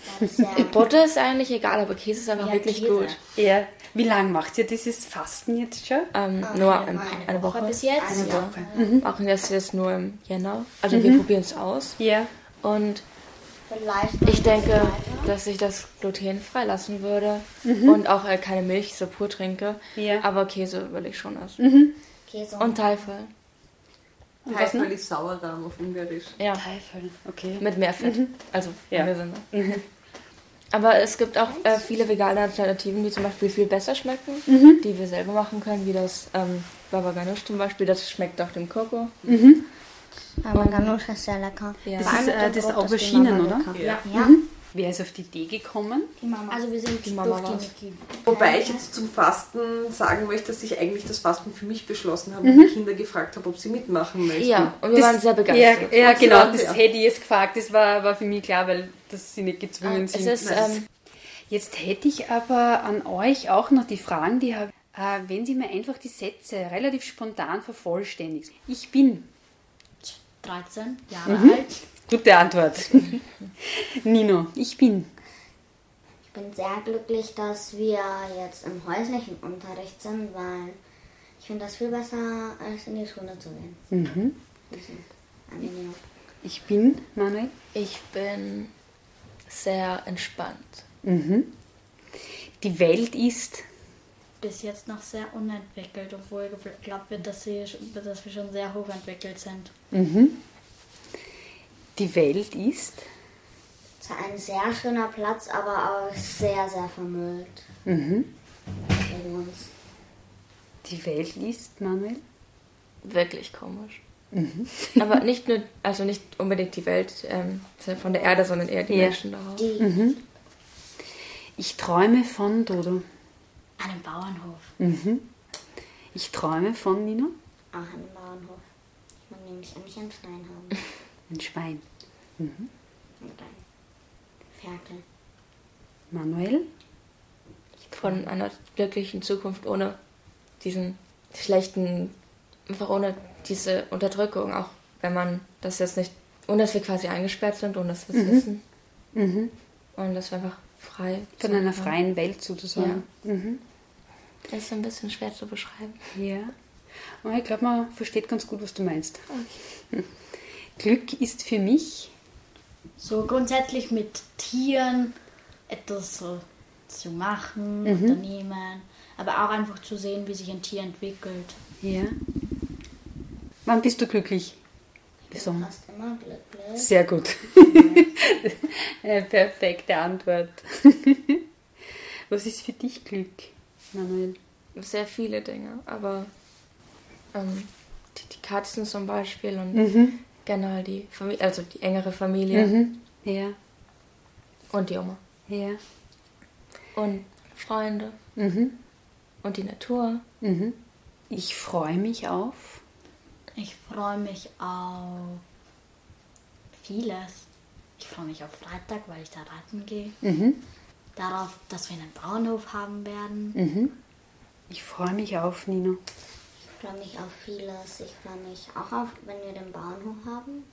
Butter ist eigentlich egal, aber Käse ist einfach ja, wirklich Käse. gut.
Ja. Wie lange macht ihr dieses Fasten jetzt schon?
Ähm, oh, nur eine, eine, eine, Woche.
bis jetzt.
Eine Woche. Mhm. Machen das jetzt nur im Jänner. Also mhm. wir probieren es aus.
Ja.
Und ich denke, dass ich das glutenfrei lassen würde mhm. und auch äh, keine Milch so pur trinke. Ja. Aber Käse will ich schon essen. Mhm. Käse und Teifel.
Teifel ist Sauerrahm auf Ungarisch.
Ja.
Teifel, okay.
Mit mehr Fett. Mhm. Also, ja. wir sind mhm. Aber es gibt auch äh, viele vegane Alternativen, die zum Beispiel viel besser schmecken, mhm. die wir selber machen können, wie das ähm, Baba Ganoush zum Beispiel. Das schmeckt auch dem Koko. Mhm.
Baba Ganoush ist sehr lecker.
Ja. Das ist äh, das Auberginen, oder?
Ja. ja. Mhm.
Wer ist auf die Idee gekommen?
Die Mama. Also wir sind die Mama durch die
Wobei ich jetzt zum Fasten sagen möchte, dass ich eigentlich das Fasten für mich beschlossen habe mhm. und die Kinder gefragt habe, ob sie mitmachen möchten.
Ja, und wir das, waren sehr begeistert.
Ja, ja genau, das ja. hätte ich jetzt gefragt. Das war, war für mich klar, weil das sie nicht gezwungen
ah,
sind.
Ist, ähm,
jetzt hätte ich aber an euch auch noch die Fragen, die habe, äh, wenn Sie mir einfach die Sätze relativ spontan vervollständigt. Ich bin
13 Jahre mhm. alt.
Gute Antwort. Nino, ich bin.
Ich bin sehr glücklich, dass wir jetzt im häuslichen Unterricht sind, weil ich finde das viel besser, als in die Schule zu gehen. Mhm.
Ich bin, Manuel?
Ich bin sehr entspannt.
Mhm. Die Welt ist
bis jetzt noch sehr unentwickelt, obwohl geglaubt wird, dass, sie, dass wir schon sehr hochentwickelt sind.
Mhm. Die Welt ist?
Ein sehr schöner Platz, aber auch sehr, sehr vermüllt. Mhm.
Die Welt ist, Manuel?
Wirklich komisch. Mhm. aber nicht nur, also nicht unbedingt die Welt ähm, von der Erde, sondern eher die ja. Menschen darauf. Die. Mhm.
Ich träume von Dodo.
Einem Bauernhof.
Mhm. Ich träume von Nino.
Auch einem Bauernhof. Ich mag nämlich eigentlich ein Schwein haben.
Ein Schwein. Mhm.
Und dann fertig.
Manuel?
Von einer glücklichen Zukunft ohne diesen schlechten, einfach ohne diese Unterdrückung, auch wenn man das jetzt nicht, ohne dass wir quasi eingesperrt sind, ohne dass wir es mhm. wissen. Mhm. Und dass wir einfach frei.
Von einer freien Welt sozusagen. Ja. Mhm.
Das ist ein bisschen schwer zu beschreiben.
Ja. Aber ich glaube, man versteht ganz gut, was du meinst. Okay. Glück ist für mich.
So grundsätzlich mit Tieren etwas so zu machen, mhm. unternehmen, aber auch einfach zu sehen, wie sich ein Tier entwickelt.
Ja. Wann bist du glücklich?
Besonders. Fast immer glücklich.
Sehr gut. Ja. Perfekte Antwort. Was ist für dich Glück, Manuel?
Sehr viele Dinge, aber ähm, die, die, Katzen zum Beispiel und mhm. Generell die Familie, also die engere Familie.
Mhm. Ja.
Und die Oma.
Ja.
Und Freunde. Mhm. Und die Natur.
Mhm. Ich freue mich auf.
Ich freue mich auf vieles. Ich freue mich auf Freitag, weil ich da reiten gehe. Mhm. Darauf, dass wir einen Bauernhof haben werden.
Mhm. Ich freue mich auf, Nino.
Ich freue mich auf vieles. Ich freue mich auch auf, wenn wir den Bauernhof haben.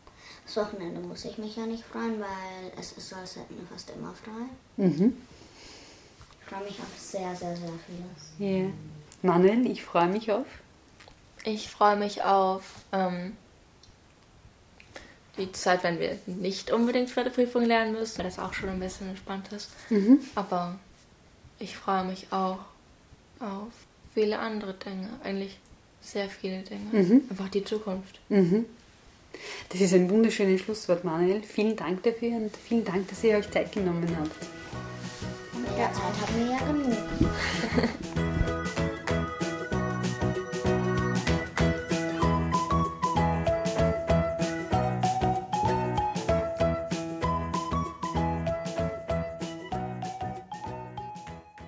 Das Wochenende muss ich mich ja nicht freuen, weil es ist, als hätten wir fast immer frei. Mhm. Ich freue mich auf sehr, sehr, sehr vieles.
Ja. Yeah. Manuel, ich freue mich auf?
Ich freue mich auf ähm, die Zeit, wenn wir nicht unbedingt für die Prüfung lernen müssen, weil das auch schon ein bisschen entspannt ist. Mhm. Aber ich freue mich auch auf viele andere Dinge, eigentlich sehr viele Dinge. Mhm. Einfach die Zukunft.
Mhm. Das ist ein wunderschönes Schlusswort, Manuel. Vielen Dank dafür und vielen Dank, dass ihr euch Zeit genommen habt.
Ja, Zeit haben wir ja genug.